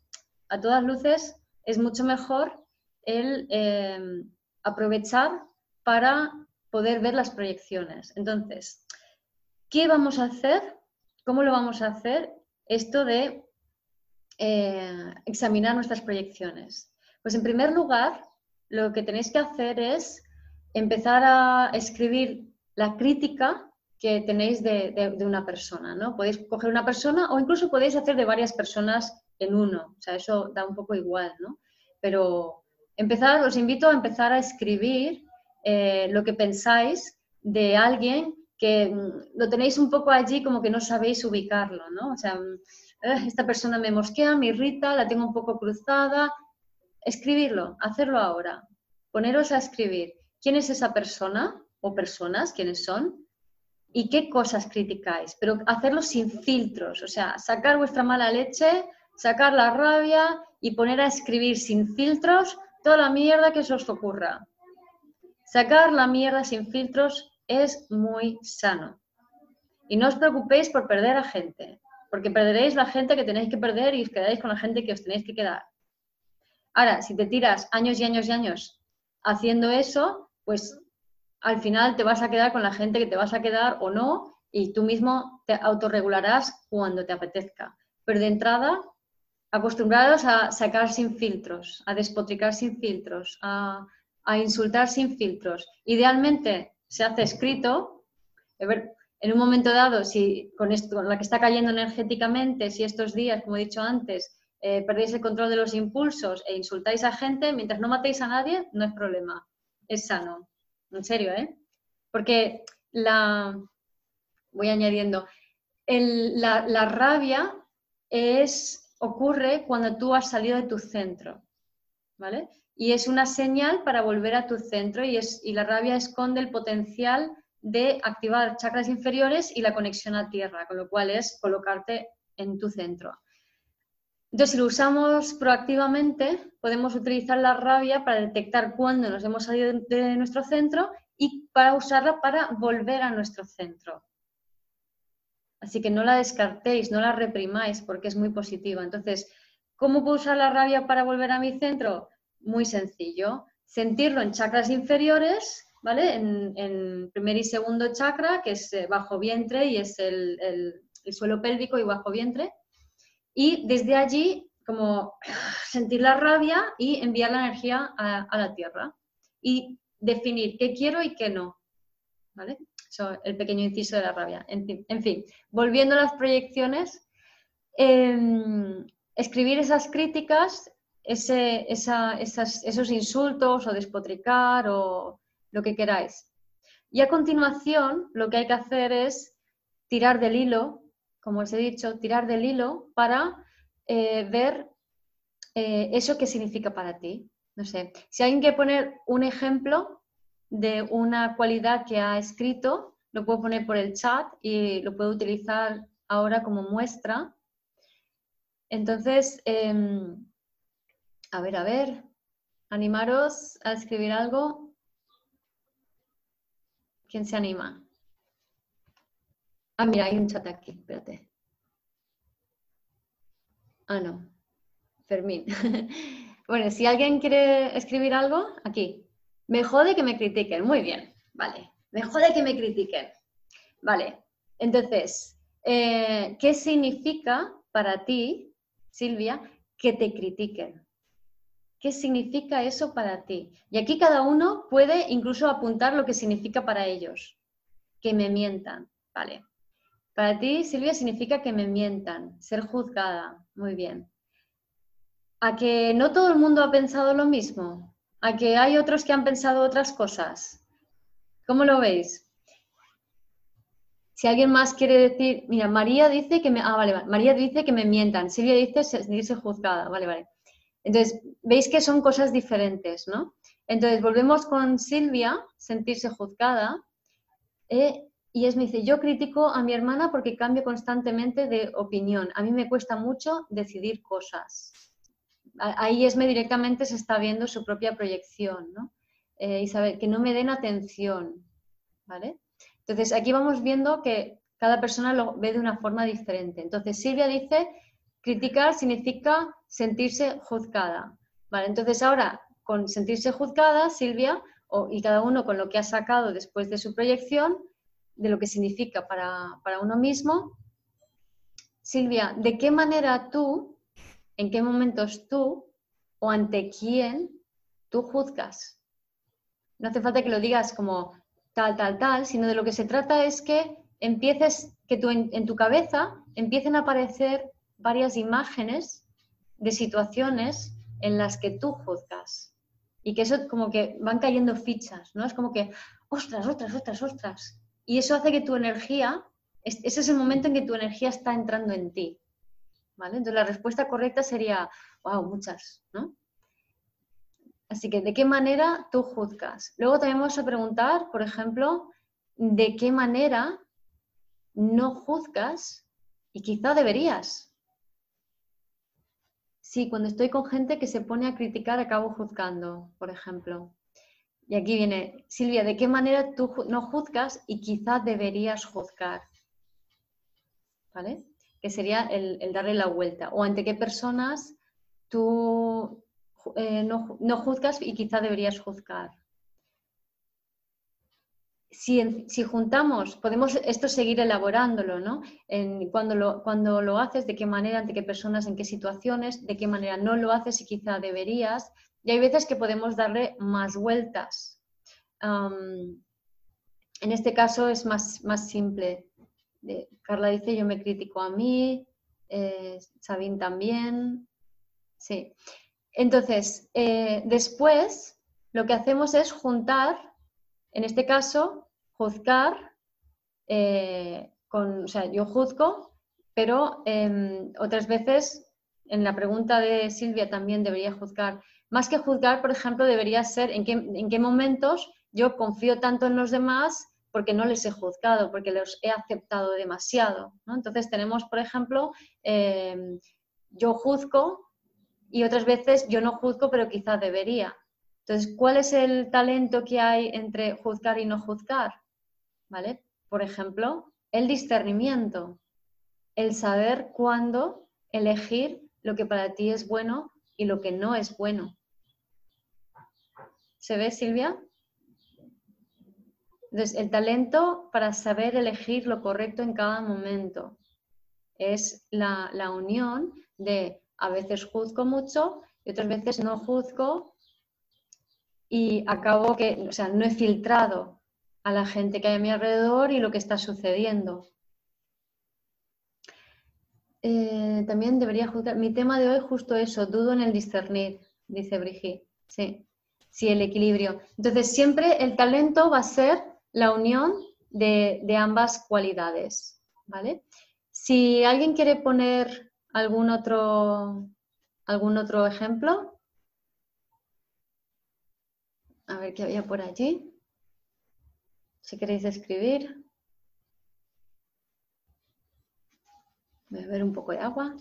a todas luces, es mucho mejor el em, aprovechar para poder ver las proyecciones. Entonces, ¿qué vamos a hacer? ¿Cómo lo vamos a hacer? Esto de eh, examinar nuestras proyecciones. Pues en primer lugar, lo que tenéis que hacer es empezar a escribir la crítica que tenéis de, una persona, ¿no? Podéis coger una persona o incluso podéis hacer de varias personas en uno, o sea, eso da un poco igual, ¿no? Pero empezar, os invito a empezar a escribir eh, lo que pensáis de alguien que mm, lo tenéis un poco allí como que no sabéis ubicarlo, ¿no? O sea, mm, eh, esta persona me mosquea, me irrita, la tengo un poco cruzada. Escribirlo, hacerlo ahora. Poneros a escribir quién es esa persona o personas, quiénes son y qué cosas criticáis, pero hacerlo sin filtros, o sea, sacar vuestra mala leche, sacar la rabia y poner a escribir sin filtros toda la mierda que se os ocurra. Sacar la mierda sin filtros es muy sano. Y no os preocupéis por perder a gente, porque perderéis la gente que tenéis que perder y os quedáis con la gente que os tenéis que quedar. Ahora, si te tiras años y años y años haciendo eso, pues al final te vas a quedar con la gente que te vas a quedar o no y tú mismo te autorregularás cuando te apetezca. Pero de entrada, acostumbrados a sacar sin filtros, a despotricar sin filtros, a, insultar sin filtros. Idealmente se hace escrito. en un momento dado, si con, esto, con la que está cayendo energéticamente, si estos días, como he dicho antes, eh, perdéis el control de los impulsos e insultáis a gente, mientras no matéis a nadie, no es problema. Es sano en serio, ¿eh? Porque la, voy añadiendo, la, rabia es, ocurre cuando tú has salido de tu centro, ¿vale? Y es una señal para volver a tu centro y, es, y la rabia esconde el potencial de activar chakras inferiores y la conexión a tierra, con lo cual es colocarte en tu centro. Entonces, si lo usamos proactivamente, podemos utilizar la rabia para detectar cuándo nos hemos salido de nuestro centro y para usarla para volver a nuestro centro. Así que no la descartéis, no la reprimáis porque es muy positiva. Entonces, ¿cómo puedo usar la rabia para volver a mi centro? Muy sencillo. Sentirlo en chakras inferiores, ¿vale? En, primer y segundo chakra, que es eh, bajo vientre y es el suelo pélvico y bajo vientre y desde allí como sentir la rabia y enviar la energía a, la tierra y definir qué quiero y qué no. ¿Vale? Eso, el pequeño inciso de la rabia. En fin, volviendo a las proyecciones, em, escribir esas críticas, esos insultos o despotricar o lo que queráis. Y a continuación, lo que hay que hacer es tirar del hilo como os he dicho, tirar del hilo para eh, ver eh, eso que significa para ti. No sé, si alguien quiere poner un ejemplo de una cualidad que ha escrito, lo puedo poner por el chat y lo puedo utilizar ahora como muestra. Entonces, em, a ver, a ver, animaros a escribir algo. ¿Quién se anima? Ah, mira, hay un chat aquí, espérate. Ah, no. Fermín. bueno, si alguien quiere escribir algo, aquí. Me jode que me critiquen. Muy bien, vale. Me jode que me critiquen. Vale. Entonces, eh, ¿qué significa para ti, Silvia, que te critiquen? ¿Qué significa eso para ti? Y aquí cada uno puede incluso apuntar lo que significa para ellos. Que me mientan. Vale. Para ti, Silvia, significa que me mientan, ser juzgada. Muy bien. ¿A que no todo el mundo ha pensado lo mismo? ¿A que hay otros que han pensado otras cosas? ¿Cómo lo veis? Si alguien más quiere decir, mira, María dice que me, ah, vale, vale. María dice que me mientan, Silvia dice sentirse juzgada, vale, vale. Entonces, veis que son cosas diferentes, ¿no? Entonces, volvemos con Silvia, sentirse juzgada. Eh, y es me dice, yo critico a mi hermana porque cambio constantemente de opinión. A mí me cuesta mucho decidir cosas. Ahí Esme directamente se está viendo su propia proyección, ¿no? Eh, y que no me den atención, ¿vale? Entonces, aquí vamos viendo que cada persona lo ve de una forma diferente. Entonces, Silvia dice, criticar significa sentirse juzgada, ¿vale? Entonces, ahora, con sentirse juzgada, Silvia, y cada uno con lo que ha sacado después de su proyección, de lo que significa para, uno mismo. Silvia, ¿de qué manera tú, en qué momentos tú o ante quién tú juzgas? No hace falta que lo digas como tal, tal, tal, sino de lo que se trata es que empieces, que tú, en tu cabeza empiecen a aparecer varias imágenes de situaciones en las que tú juzgas. Y que eso como que van cayendo fichas, ¿no? Es como que, ostras, ostras, ostras, ostras. Y eso hace que tu energía, ese es el momento en que tu energía está entrando en ti. ¿vale? Entonces la respuesta correcta sería, wow, muchas, ¿no? Así que, ¿de qué manera tú juzgas? Luego también vamos a preguntar, por ejemplo, ¿de qué manera no juzgas y quizá deberías? Sí, cuando estoy con gente que se pone a criticar, acabo juzgando, por ejemplo. Y aquí viene, Silvia, ¿de qué manera tú no juzgas y quizá deberías juzgar? ¿Vale? Que sería el, darle la vuelta. O ante qué personas tú eh, no, juzgas y quizá deberías juzgar. Si, juntamos, podemos esto seguir elaborándolo, ¿no? Cuando, lo, cuando lo haces, de qué manera, ante qué personas, en qué situaciones, de qué manera no lo haces y quizá deberías, y hay veces que podemos darle más vueltas. en este caso es más, más simple. Carla dice, yo me critico a mí, eh, Sabine también. Sí. Entonces, eh, después lo que hacemos es juntar, en este caso, juzgar, eh, con, o sea, yo juzgo, pero em, otras veces, en la pregunta de Silvia también debería juzgar más que juzgar, por ejemplo, debería ser en qué, en qué momentos yo confío tanto en los demás porque no les he juzgado, porque los he aceptado demasiado. Entonces tenemos, por ejemplo, em, yo juzgo y otras veces yo no juzgo, pero quizás debería. Entonces, ¿cuál es el talento que hay entre juzgar y no juzgar? ¿Vale? Por ejemplo, el discernimiento, el saber cuándo elegir lo que para ti es bueno y lo que no es bueno. ¿Se ve, Silvia? Entonces, el talento para saber elegir lo correcto en cada momento es la, unión de a veces juzgo mucho y otras veces no juzgo y acabo que, o sea, no he filtrado a la gente que hay a mi alrededor y lo que está sucediendo. Eh, también debería juzgar. Mi tema de hoy justo eso, dudo en el discernir, dice Brigitte. Sí. Sí, el equilibrio. Entonces, siempre el talento va a ser la unión de, ambas cualidades, ¿vale? Si alguien quiere poner algún otro, algún otro ejemplo, a ver qué había por allí. Si queréis escribir. Voy beber un poco de agua.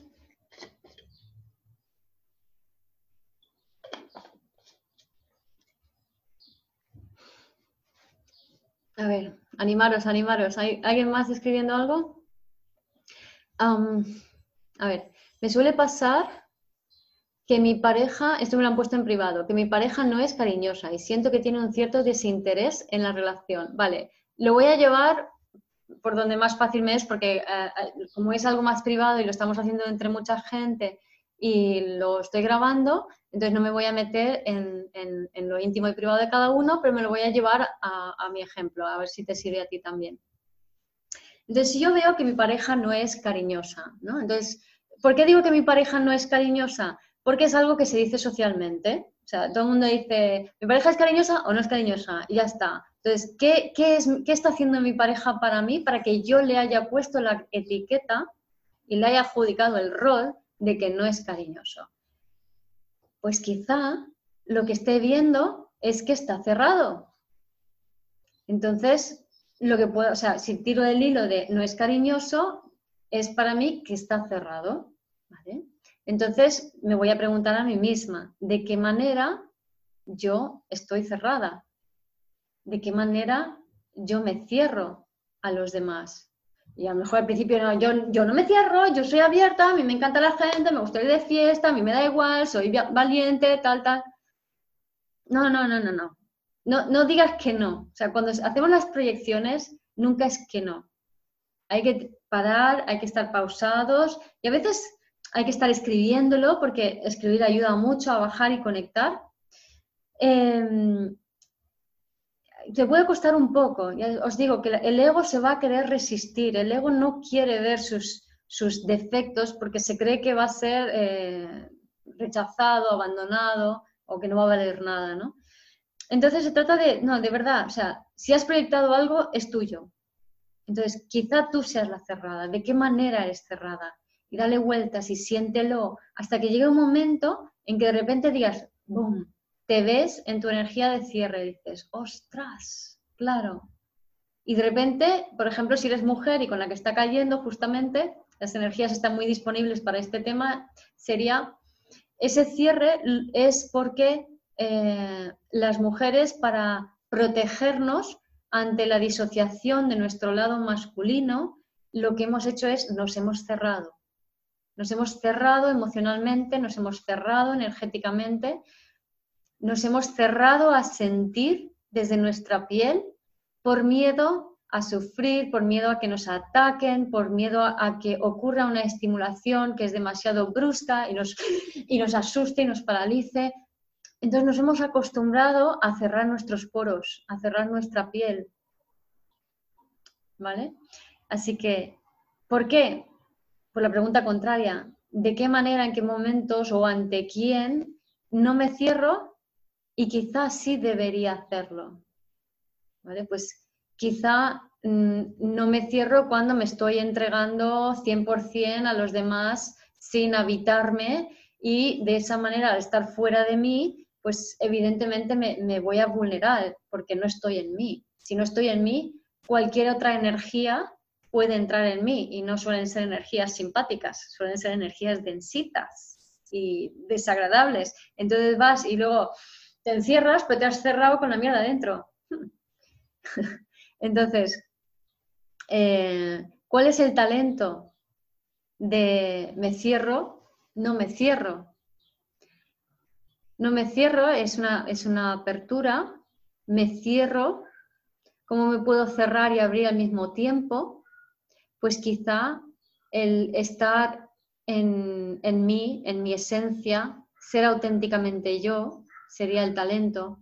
A ver, animaros, animaros. ¿Hay alguien más escribiendo algo? a ver, me suele pasar que mi pareja, esto me lo han puesto en privado, que mi pareja no es cariñosa y siento que tiene un cierto desinterés en la relación. Vale, lo voy a llevar por donde más fácil me es, porque eh, eh, como es algo más privado y lo estamos haciendo entre mucha gente y lo estoy grabando, entonces no me voy a meter en, lo íntimo y privado de cada uno, pero me lo voy a llevar a, mi ejemplo, a ver si te sirve a ti también. Entonces, si yo veo que mi pareja no es cariñosa, ¿no? Entonces, ¿por qué digo que mi pareja no es cariñosa? Porque es algo que se dice socialmente. O sea, todo el mundo dice, ¿mi pareja es cariñosa o no es cariñosa? Y ya está. Entonces, ¿qué, es, ¿qué está haciendo mi pareja para mí para que yo le haya puesto la etiqueta y le haya adjudicado el rol de que no es cariñoso? Pues quizá lo que esté viendo es que está cerrado. Entonces, lo que puedo, o sea, si tiro el hilo de no es cariñoso, es para mí que está cerrado. Entonces me voy a preguntar a mí misma, ¿de qué manera yo estoy cerrada? ¿De qué manera yo me cierro a los demás? Y a lo mejor al principio no, yo, yo no me cierro, yo soy abierta, a mí me encanta la gente, me gusta ir de fiesta, a mí me da igual, soy valiente, tal, tal. No, no, no, no, no. No, no digas que no. O sea, cuando hacemos las proyecciones, nunca es que no. Hay que parar, hay que estar pausados y a veces hay que estar escribiéndolo porque escribir ayuda mucho a bajar y conectar. Em, te puede costar un poco. os digo que el ego se va a querer resistir. El ego no quiere ver sus, sus defectos porque se cree que va a ser eh, rechazado, abandonado o que no va a valer nada, ¿no? Entonces se trata de, no, de verdad, o sea, si has proyectado algo, es tuyo. Entonces, quizá tú seas la cerrada. ¿De qué manera eres cerrada? Y dale vueltas y siéntelo hasta que llegue un momento en que de repente digas, ¡boom! Te ves en tu energía de cierre dices, ¡ostras! Claro. Y de repente, por ejemplo, si eres mujer y con la que está cayendo justamente, las energías están muy disponibles para este tema, sería ese cierre es porque eh, las mujeres, para protegernos ante la disociación de nuestro lado masculino, lo que hemos hecho es nos hemos cerrado. Nos hemos cerrado emocionalmente, nos hemos cerrado energéticamente, nos hemos cerrado a sentir desde nuestra piel por miedo a sufrir, por miedo a que nos ataquen, por miedo a, que ocurra una estimulación que es demasiado brusca y nos, y nos asuste y nos paralice. Entonces nos hemos acostumbrado a cerrar nuestros poros, a cerrar nuestra piel. ¿Vale? Así que, ¿por qué? Por la pregunta contraria, ¿de qué manera, en qué momentos o ante quién no me cierro y quizás sí debería hacerlo? ¿Vale? Pues quizá mm, no me cierro cuando me estoy entregando 100% a los demás sin habitarme y de esa manera, al estar fuera de mí, pues evidentemente me, voy a vulnerar porque no estoy en mí. Si no estoy en mí, cualquier otra energía puede entrar en mí y no suelen ser energías simpáticas, suelen ser energías densitas y desagradables. Entonces vas y luego te encierras, pero te has cerrado con la mierda adentro. Entonces, eh, ¿cuál es el talento de me cierro? No me cierro. No me cierro es una, es una apertura. Me cierro. ¿Cómo me puedo cerrar y abrir al mismo tiempo? Pues quizá el estar en, en mí, en mi esencia, ser auténticamente yo, sería el talento.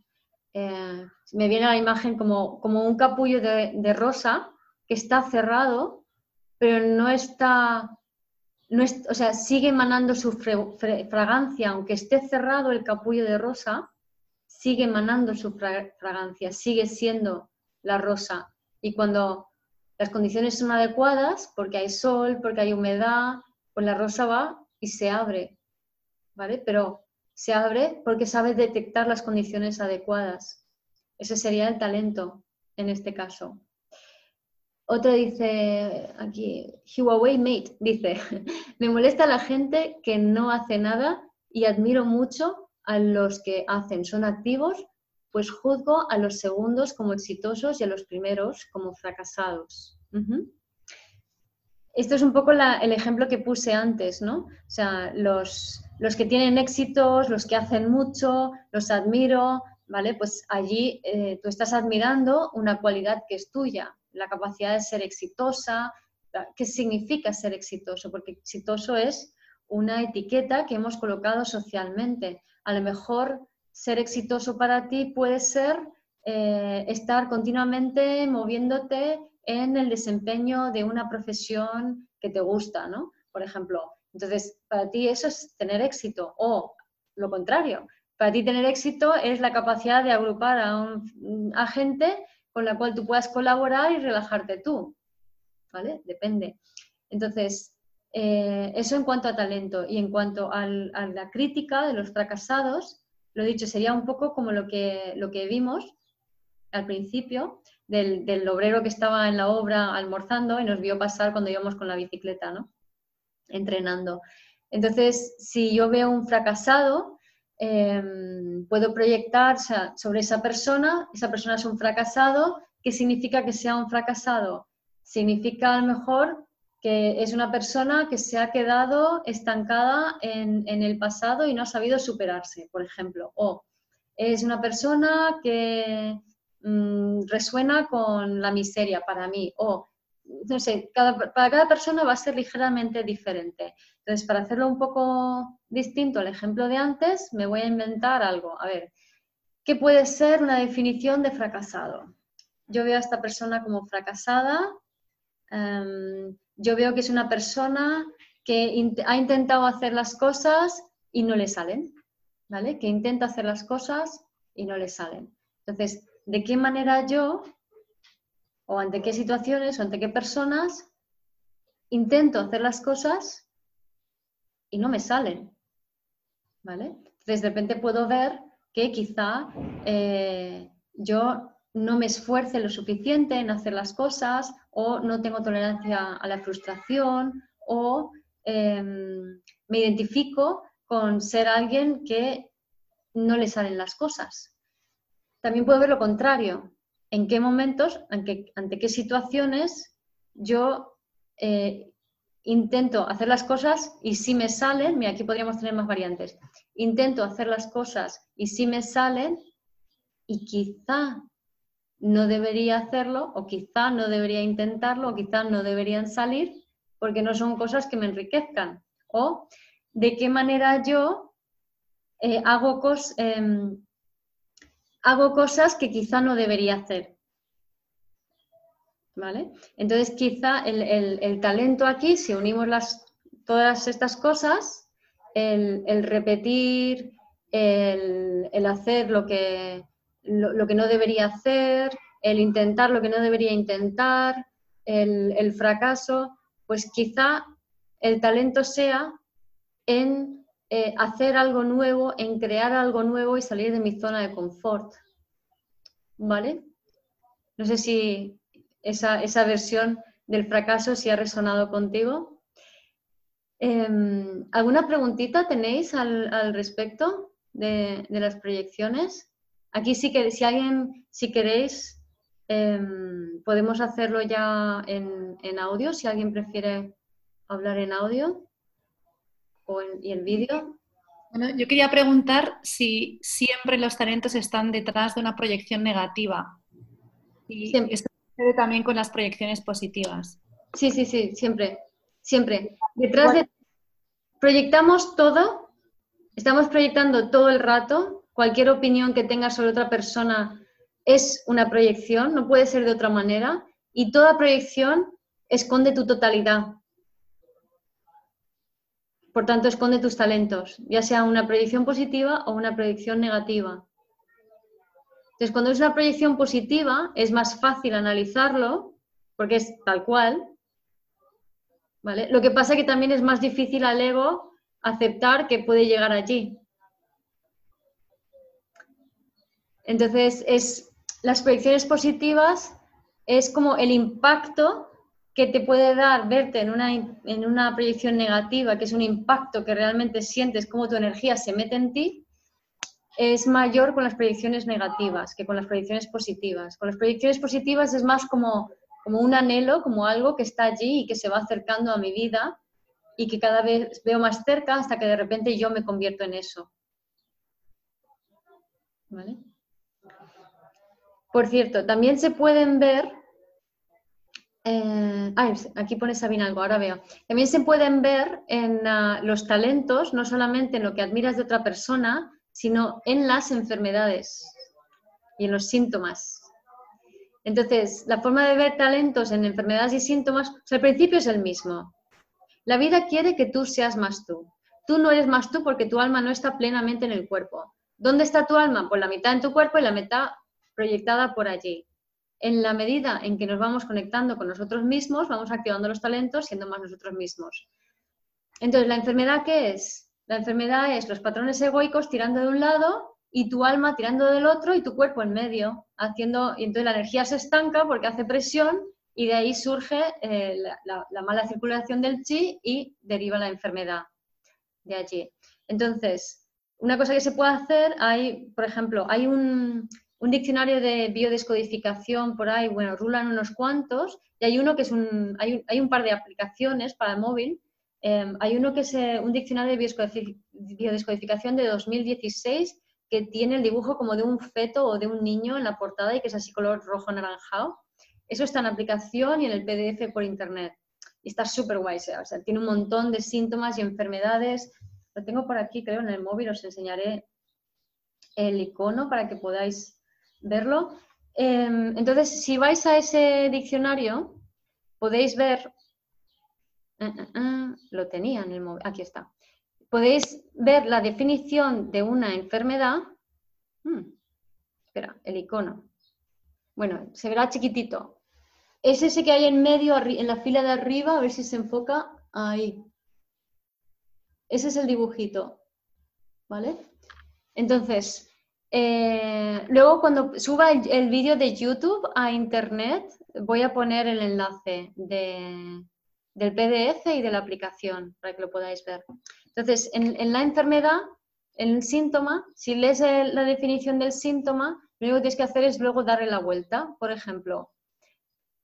Eh, me viene la imagen como, como un capullo de, rosa que está cerrado, pero no está, no o sea, sigue emanando su fragancia, aunque esté cerrado el capullo de rosa, sigue emanando su fragancia, sigue siendo la rosa. Y cuando las condiciones son adecuadas, porque hay sol, porque hay humedad, pues la rosa va y se abre, ¿vale? Pero se abre porque sabe detectar las condiciones adecuadas. Ese sería el talento en este caso. Otro dice aquí, Huawei Mate, dice, me molesta la gente que no hace nada y admiro mucho a los que hacen, son activos, pues juzgo a los segundos como exitosos y a los primeros como fracasados. Esto es un poco el ejemplo que puse antes, ¿no? O sea, los, los que tienen éxitos, los que hacen mucho, los admiro, ¿vale? Pues allí eh, tú estás admirando una cualidad que es tuya, la capacidad de ser exitosa. ¿Qué significa ser exitoso? Porque exitoso es una etiqueta que hemos colocado socialmente. A lo mejor ser exitoso para ti puede ser eh, estar continuamente moviéndote en el desempeño de una profesión que te gusta, ¿no? Por ejemplo, entonces, para ti eso es tener éxito o lo contrario. Para ti tener éxito es la capacidad de agrupar a, un, gente con la cual tú puedas colaborar y relajarte tú. ¿Vale? Depende. Entonces, eh, eso en cuanto a talento. Y en cuanto a la crítica de los fracasados, lo dicho, sería un poco como lo que, lo que vimos al principio, del, del, obrero que estaba en la obra almorzando y nos vio pasar cuando íbamos con la bicicleta, ¿no? Entrenando. Entonces, si yo veo un fracasado, em, puedo proyectar sobre esa persona, esa persona es un fracasado, ¿qué significa que sea un fracasado? Significa a lo mejor que es una persona que se ha quedado estancada en, el pasado y no ha sabido superarse, por ejemplo. O es una persona que mm, resuena con la miseria para mí. O, no sé, para cada persona va a ser ligeramente diferente. Entonces, para hacerlo un poco distinto al ejemplo de antes, me voy a inventar algo. A ver, ¿qué puede ser una definición de fracasado? Yo veo a esta persona como fracasada. Em, yo veo que es una persona que ha intentado hacer las cosas y no le salen, ¿vale? Que intenta hacer las cosas y no le salen. Entonces, ¿de qué manera yo, o ante qué situaciones, o ante qué personas, intento hacer las cosas y no me salen. ¿Vale? Entonces, de repente puedo ver que quizá eh, yo no me esfuerce lo suficiente en hacer las cosas o no tengo tolerancia a la frustración o em, me identifico con ser alguien que no le salen las cosas. También puedo ver lo contrario. ¿En qué momentos, ante, ante qué situaciones yo eh, intento hacer las cosas y si me salen, mira, aquí podríamos tener más variantes, intento hacer las cosas y si me salen y quizá no debería hacerlo o quizá no debería intentarlo o quizá no deberían salir porque no son cosas que me enriquezcan. O de qué manera yo eh, hago, em, hago cosas que quizá no debería hacer entonces, quizá el, talento aquí, si unimos las, todas estas cosas, el, repetir, el, hacer lo que, lo, que no debería hacer, el intentar lo que no debería intentar, el, fracaso, pues quizá el talento sea en eh, hacer algo nuevo, en crear algo nuevo y salir de mi zona de confort. ¿Vale? No sé si, esa, versión del fracaso si ha resonado contigo. Em, ¿Alguna preguntita tenéis al, respecto de, las proyecciones? Aquí sí que si alguien, si queréis, em, podemos hacerlo ya en, audio, si alguien prefiere hablar en audio o en, y en vídeo. Bueno, yo quería preguntar si siempre los talentos están detrás de una proyección negativa. Y también con las proyecciones positivas. Sí, sí, sí, siempre, siempre. Detrás de... Proyectamos todo, estamos proyectando todo el rato, cualquier opinión que tengas sobre otra persona es una proyección, no puede ser de otra manera, y toda proyección esconde tu totalidad. Por tanto, esconde tus talentos, ya sea una proyección positiva o una proyección negativa. Entonces, cuando es una proyección positiva, es más fácil analizarlo, porque es tal cual. ¿vale? Lo que pasa es que también es más difícil al ego aceptar que puede llegar allí. Entonces, es, las proyecciones positivas es como el impacto que te puede dar verte en una, en una proyección negativa, que es un impacto que realmente sientes como tu energía se mete en ti, es mayor con las proyecciones negativas que con las proyecciones positivas. Con las proyecciones positivas es más como, como un anhelo, como algo que está allí y que se va acercando a mi vida y que cada vez veo más cerca hasta que de repente yo me convierto en eso. Por cierto, también se pueden ver, eh, aquí pone Sabina algo, ahora veo, también se pueden ver en ah, los talentos, no solamente en lo que admiras de otra persona, sino en las enfermedades y en los síntomas. Entonces, la forma de ver talentos en enfermedades y síntomas, al principio es el mismo. La vida quiere que tú seas más tú. Tú no eres más tú porque tu alma no está plenamente en el cuerpo. ¿Dónde está tu alma? Pues la mitad en tu cuerpo y la mitad proyectada por allí. En la medida en que nos vamos conectando con nosotros mismos, vamos activando los talentos siendo más nosotros mismos. Entonces, ¿la enfermedad qué es? La enfermedad es los patrones egoicos tirando de un lado y tu alma tirando del otro y tu cuerpo en medio, haciendo, y entonces la energía se estanca porque hace presión y de ahí surge eh, la, mala circulación del chi y deriva la enfermedad de allí. Entonces, una cosa que se puede hacer, hay, por ejemplo, hay un, diccionario de biodescodificación por ahí, bueno, rulan unos cuantos, y hay uno que es un, hay hay un par de aplicaciones para el móvil Em, hay uno que es eh, un diccionario de biodescodificación de 2016 que tiene el dibujo como de un feto o de un niño en la portada y que es así color rojo anaranjado. Eso está en aplicación y en el PDF por internet. Y está súper guay, o sea, tiene un montón de síntomas y enfermedades. Lo tengo por aquí, creo, en el móvil, os enseñaré el icono para que podáis verlo. Em, entonces, si vais a ese diccionario, podéis ver Ah, ah, ah, lo tenía en el móvil. Aquí está. Podéis ver la definición de una enfermedad. Hmm, espera, el icono. Bueno, se verá chiquitito. Es ese que hay en medio, en la fila de arriba, a ver si se enfoca. Ahí. Ese es el dibujito. ¿Vale? Entonces, eh, luego cuando suba el vídeo de YouTube a internet, voy a poner el enlace de, del PDF y de la aplicación para que lo podáis ver. Entonces, en, la enfermedad, en el síntoma, si lees la definición del síntoma, lo único que tienes que hacer es luego darle la vuelta. Por ejemplo,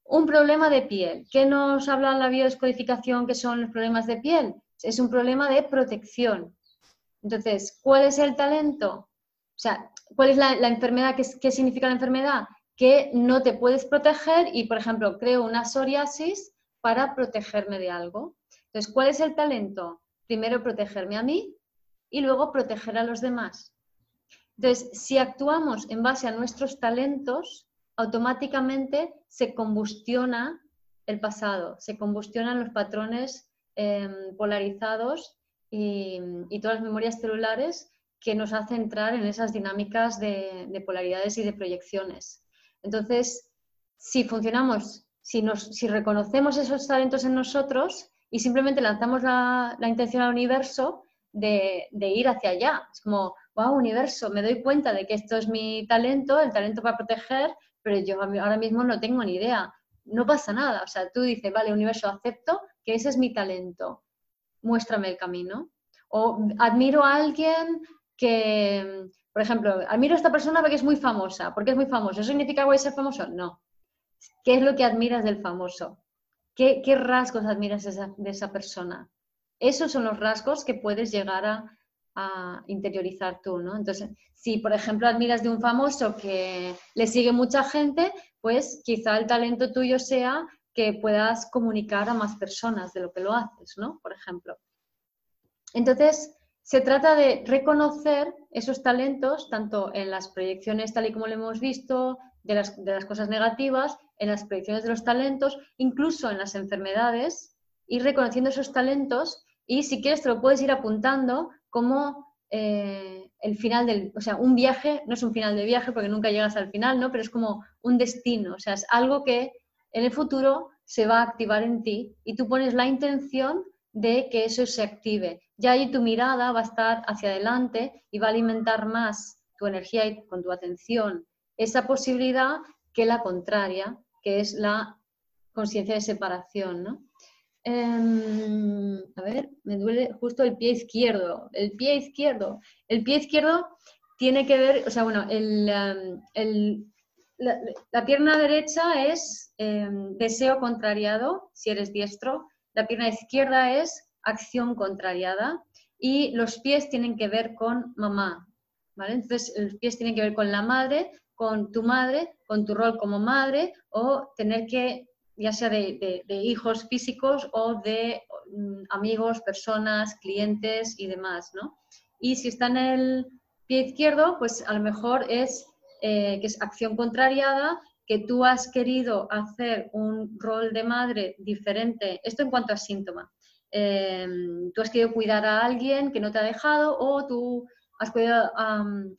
un problema de piel. ¿Qué nos habla la biodescodificación que son los problemas de piel? Es un problema de protección. Entonces, ¿cuál es el talento? O sea, ¿cuál es la, enfermedad? ¿Qué, ¿Qué significa la enfermedad? Que no te puedes proteger y, por ejemplo, creo una psoriasis para protegerme de algo. Entonces, ¿cuál es el talento? Primero protegerme a mí y luego proteger a los demás. Entonces, si actuamos en base a nuestros talentos, automáticamente se combustiona el pasado, se combustionan los patrones em, polarizados y, todas las memorias celulares que nos hacen entrar en esas dinámicas de, de polaridades y de proyecciones. Entonces, si funcionamos si, reconocemos esos talentos en nosotros y simplemente lanzamos la, intención al universo de, ir hacia allá. Es como, wow, universo, me doy cuenta de que esto es mi talento, el talento para proteger, pero yo ahora mismo no tengo ni idea. No pasa nada. O sea, tú dices, vale, universo, acepto que ese es mi talento. Muéstrame el camino. O admiro a alguien que, por ejemplo, admiro a esta persona porque es muy famosa. ¿Por qué es muy famoso? ¿Eso significa que voy a ser famoso? No. ¿Qué es lo que admiras del famoso? ¿Qué, rasgos admiras de esa, persona? Esos son los rasgos que puedes llegar a, interiorizar tú, ¿no? Entonces, si por ejemplo admiras de un famoso que le sigue mucha gente, pues quizá el talento tuyo sea que puedas comunicar a más personas de lo que lo haces, ¿no? Por ejemplo. Entonces, se trata de reconocer esos talentos, tanto en las proyecciones tal y como lo hemos visto, de las, cosas negativas, en las predicciones de los talentos, incluso en las enfermedades, ir reconociendo esos talentos y si quieres te lo puedes ir apuntando como eh, el final del, o sea, un viaje, no es un final de viaje porque nunca llegas al final, ¿no? Pero es como un destino, o sea, es algo que en el futuro se va a activar en ti y tú pones la intención de que eso se active. Ya ahí tu mirada va a estar hacia adelante y va a alimentar más tu energía y con tu atención esa posibilidad que la contraria, que es la conciencia de separación, ¿no? Em, a ver, me duele justo el pie izquierdo. El pie izquierdo. El pie izquierdo tiene que ver, o sea, bueno, em, la, pierna derecha es em, deseo contrariado, si eres diestro. La pierna izquierda es acción contrariada. Y los pies tienen que ver con mamá, ¿vale? Entonces, los pies tienen que ver con la madre, con tu madre, con tu rol como madre, o tener que, ya sea de, hijos físicos o de mm, amigos, personas, clientes y demás, ¿no? Y si está en el pie izquierdo, pues a lo mejor es eh, que es acción contrariada, que tú has querido hacer un rol de madre diferente, esto en cuanto a síntoma. Eh, tú has querido cuidar a alguien que no te ha dejado o tú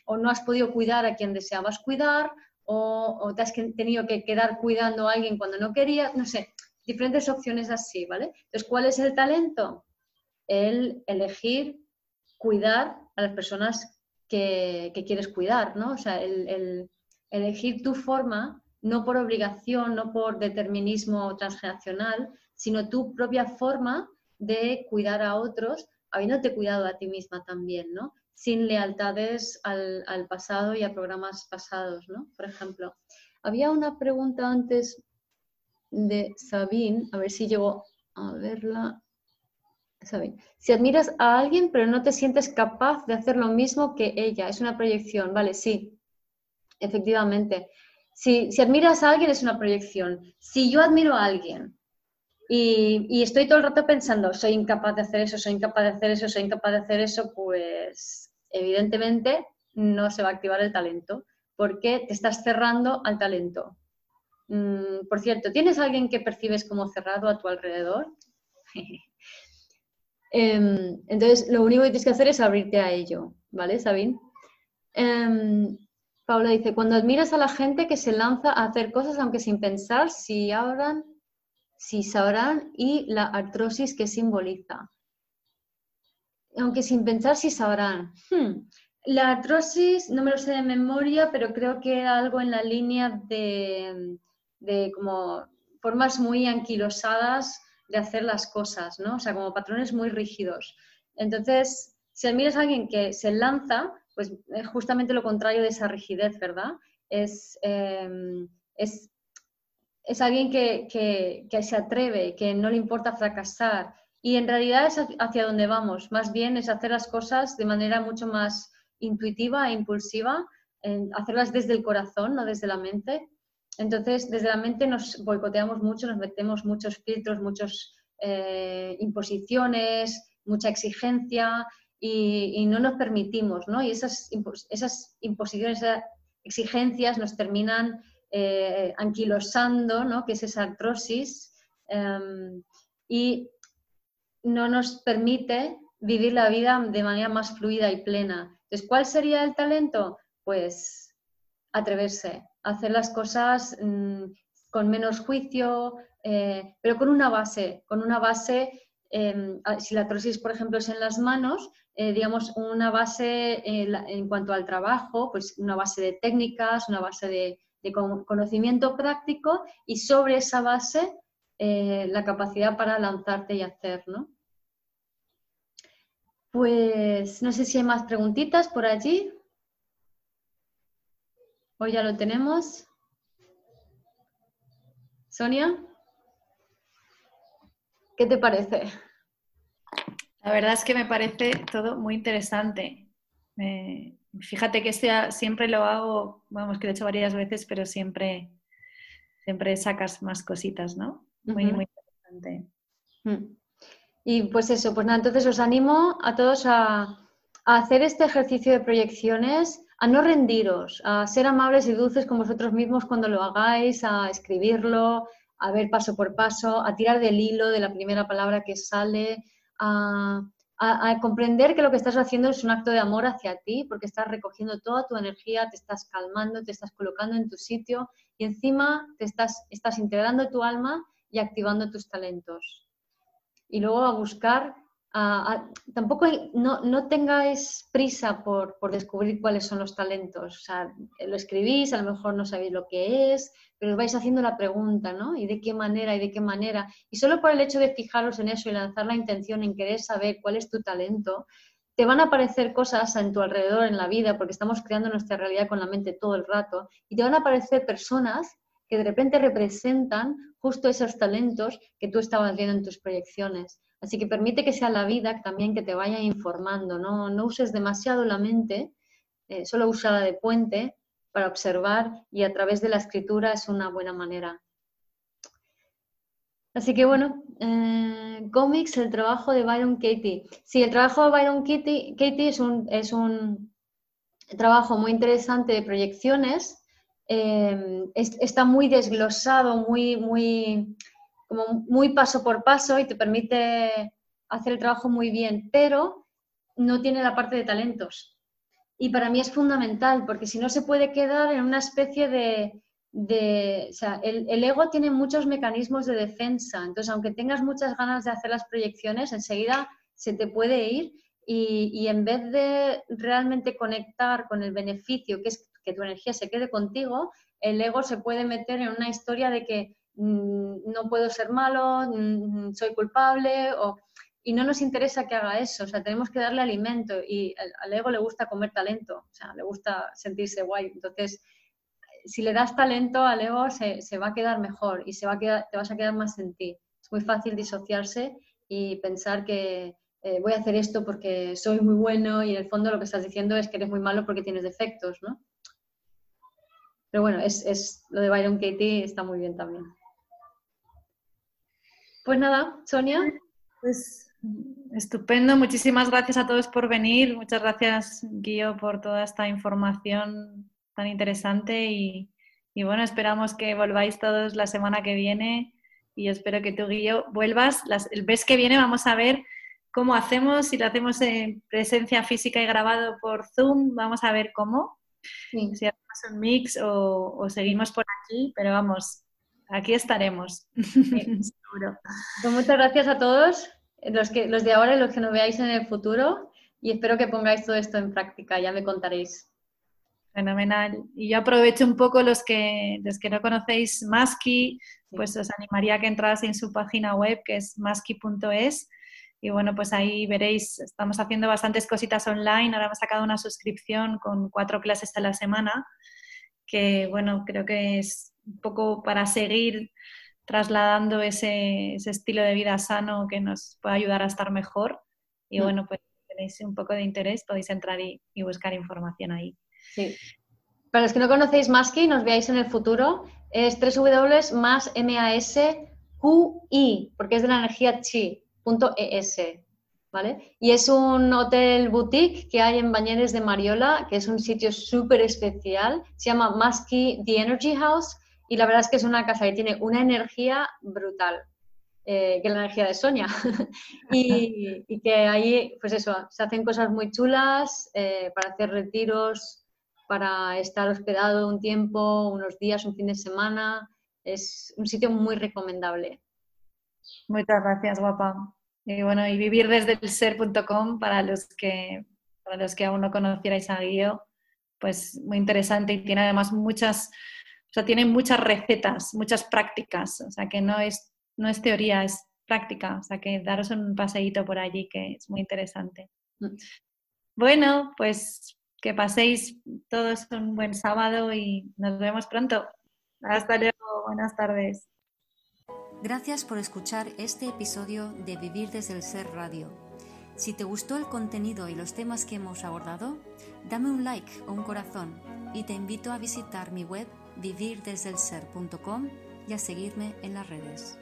o no has podido cuidar a quien deseabas cuidar, o, te has tenido que quedar cuidando a alguien cuando no querías, no sé, diferentes opciones así, ¿vale? Entonces, ¿cuál es el talento? El elegir cuidar a las personas que, quieres cuidar, ¿no? O sea, el, elegir tu forma, no por obligación, no por determinismo transgeneracional, sino tu propia forma de cuidar a otros, habiéndote cuidado a ti misma también, ¿no? Sin lealtades al, pasado y a programas pasados, ¿no? Por ejemplo. Había una pregunta antes de Sabine, a ver si llego a verla. Sabine. Si admiras a alguien pero no te sientes capaz de hacer lo mismo que ella, es una proyección, vale, sí, efectivamente. Si, admiras a alguien es una proyección. Si yo admiro a alguien y, y, estoy todo el rato pensando, soy incapaz de hacer eso, soy incapaz de hacer eso, soy incapaz de hacer eso, pues evidentemente no se va a activar el talento porque te estás cerrando al talento. Mm, por cierto, ¿tienes alguien que percibes como cerrado a tu alrededor? Em, entonces, lo único que tienes que hacer es abrirte a ello, ¿vale, Sabine? Em, Paula dice, cuando admiras a la gente que se lanza a hacer cosas aunque sin pensar si abran, si sabrán y la artrosis que simboliza. Aunque sin pensar si sabrán. Hmm. La artrosis, no me lo sé de memoria, pero creo que era algo en la línea de, de como formas muy anquilosadas de hacer las cosas, ¿no? O sea, como patrones muy rígidos. Entonces, si admiras a alguien que se lanza, pues es justamente lo contrario de esa rigidez, ¿verdad? Es, em, es, es, alguien que, que, que, se atreve, que no le importa fracasar. Y en realidad es hacia donde vamos. Más bien es hacer las cosas de manera mucho más intuitiva e impulsiva, hacerlas desde el corazón, no desde la mente. Entonces, desde la mente nos boicoteamos mucho, nos metemos muchos filtros, muchas eh, imposiciones, mucha exigencia y, no nos permitimos, ¿no? Y esas, esas imposiciones, esas exigencias nos terminan eh, anquilosando, ¿no? Que es esa artrosis em, y no nos permite vivir la vida de manera más fluida y plena. Entonces, ¿cuál sería el talento? Pues atreverse, hacer las cosas mm, con menos juicio, eh, pero con una base, con una base, em, si la trosis, por ejemplo, es en las manos, eh, digamos, una base eh, en cuanto al trabajo, pues una base de técnicas, una base de, conocimiento práctico y sobre esa base la capacidad para lanzarte y hacer, ¿no? Pues no sé si hay más preguntitas por allí. Hoy ya lo tenemos. Sonia, ¿qué te parece? La verdad es que me parece todo muy interesante. fíjate que este siempre lo hago, vamos, que lo he hecho varias veces, pero siempre, siempre sacas más cositas, ¿no? Muy, muy interesante. Mm. Y pues eso, pues nada, entonces os animo a todos a, hacer este ejercicio de proyecciones, a no rendiros, a ser amables y dulces con vosotros mismos cuando lo hagáis, a escribirlo, a ver paso por paso, a tirar del hilo de la primera palabra que sale, a, a, comprender que lo que estás haciendo es un acto de amor hacia ti, porque estás recogiendo toda tu energía, te estás calmando, te estás colocando en tu sitio y encima te estás, estás integrando tu alma y activando tus talentos. Y luego a buscar, tampoco no, no, tengáis prisa por, por, descubrir cuáles son los talentos. O sea, lo escribís, a lo mejor no sabéis lo que es, pero vais haciendo la pregunta, ¿no? ¿Y de qué manera? ¿Y de qué manera? Y solo por el hecho de fijaros en eso y lanzar la intención en querer saber cuál es tu talento, te van a aparecer cosas en tu alrededor en la vida, porque estamos creando nuestra realidad con la mente todo el rato, y te van a aparecer personas que de repente representan justo esos talentos que tú estabas viendo en tus proyecciones. Así que permite que sea la vida también que te vaya informando, no, no uses demasiado la mente, eh, solo usala de puente para observar y a través de la escritura es una buena manera. Así que bueno, eh, cómics, el trabajo de Byron Katie. Sí, el trabajo de Byron Katie, Katie es, un, es un trabajo muy interesante de proyecciones Em, está muy desglosado, muy, muy, muy paso por paso y te permite hacer el trabajo muy bien, pero no tiene la parte de talentos. Y para mí es fundamental, porque si no se puede quedar en una especie de... o sea, el, ego tiene muchos mecanismos de defensa, entonces aunque tengas muchas ganas de hacer las proyecciones, enseguida se te puede ir y, en vez de realmente conectar con el beneficio, que es que tu energía se quede contigo, el ego se puede meter en una historia de que no puedo ser malo, mm, soy culpable, y no nos interesa que haga eso, o sea, tenemos que darle alimento y al, ego le gusta comer talento, o sea, le gusta sentirse guay. Entonces, si le das talento al ego, se, va a quedar mejor y se va a quedar, te vas a quedar más en ti. Es muy fácil disociarse y pensar que, eh, voy a hacer esto porque soy muy bueno y en el fondo lo que estás diciendo es que eres muy malo porque tienes defectos, ¿no? Pero bueno, es, lo de Byron Katie está muy bien también. Pues nada, Sonia. Pues estupendo, muchísimas gracias a todos por venir, muchas gracias Guío por toda esta información tan interesante y, bueno, esperamos que volváis todos la semana que viene y espero que tú Guío vuelvas. el mes que viene vamos a ver cómo hacemos, si lo hacemos en presencia física y grabado por Zoom, vamos a ver cómo. Si hacemos un mix o, seguimos por aquí, pero vamos, aquí estaremos. Pues muchas gracias a todos, los, que, los de ahora y los que nos veáis en el futuro, y espero que pongáis todo esto en práctica, ya me contaréis. Fenomenal. Y yo aprovecho un poco los que, los que no conocéis Maski, pues os animaría a que entraseis en su página web que es maski.es y bueno, pues ahí veréis, estamos haciendo bastantes cositas online. Ahora hemos sacado una suscripción con cuatro clases a la semana, que bueno, creo que es un poco para seguir trasladando ese, estilo de vida sano que nos puede ayudar a estar mejor. Y mm. bueno, pues si tenéis un poco de interés, podéis entrar y, buscar información ahí. Sí. Para los que no conocéis Maski, nos veáis en el futuro, es www más porque es de la energía chi. .es, ¿vale? Y es un hotel boutique que hay en Bañeres de Mariola, que es un sitio súper especial, se llama Musky The Energy House y la verdad es que es una casa que tiene una energía brutal, eh, que es la energía de Sonia. y, que ahí, pues eso, se hacen cosas muy chulas eh, para hacer retiros, para estar hospedado un tiempo, unos días, un fin de semana. Es un sitio muy recomendable. Muchas gracias, guapa. Y bueno, y vivir desde el ser.com para los que para los que aún no conocierais a Guío, pues muy interesante y tiene además muchas, sea, tiene muchas recetas, muchas prácticas, o sea, que no es, no es teoría, es práctica, o sea, que daros un paseíto por allí que es muy interesante. Bueno, pues que paséis todos un buen sábado y nos vemos pronto. Hasta luego, buenas tardes. Gracias por escuchar este episodio de Vivir desde el Ser Radio. Si te gustó el contenido y los temas que hemos abordado, dame un like o un corazón y te invito a visitar mi web vivirdesdelser.com y a seguirme en las redes.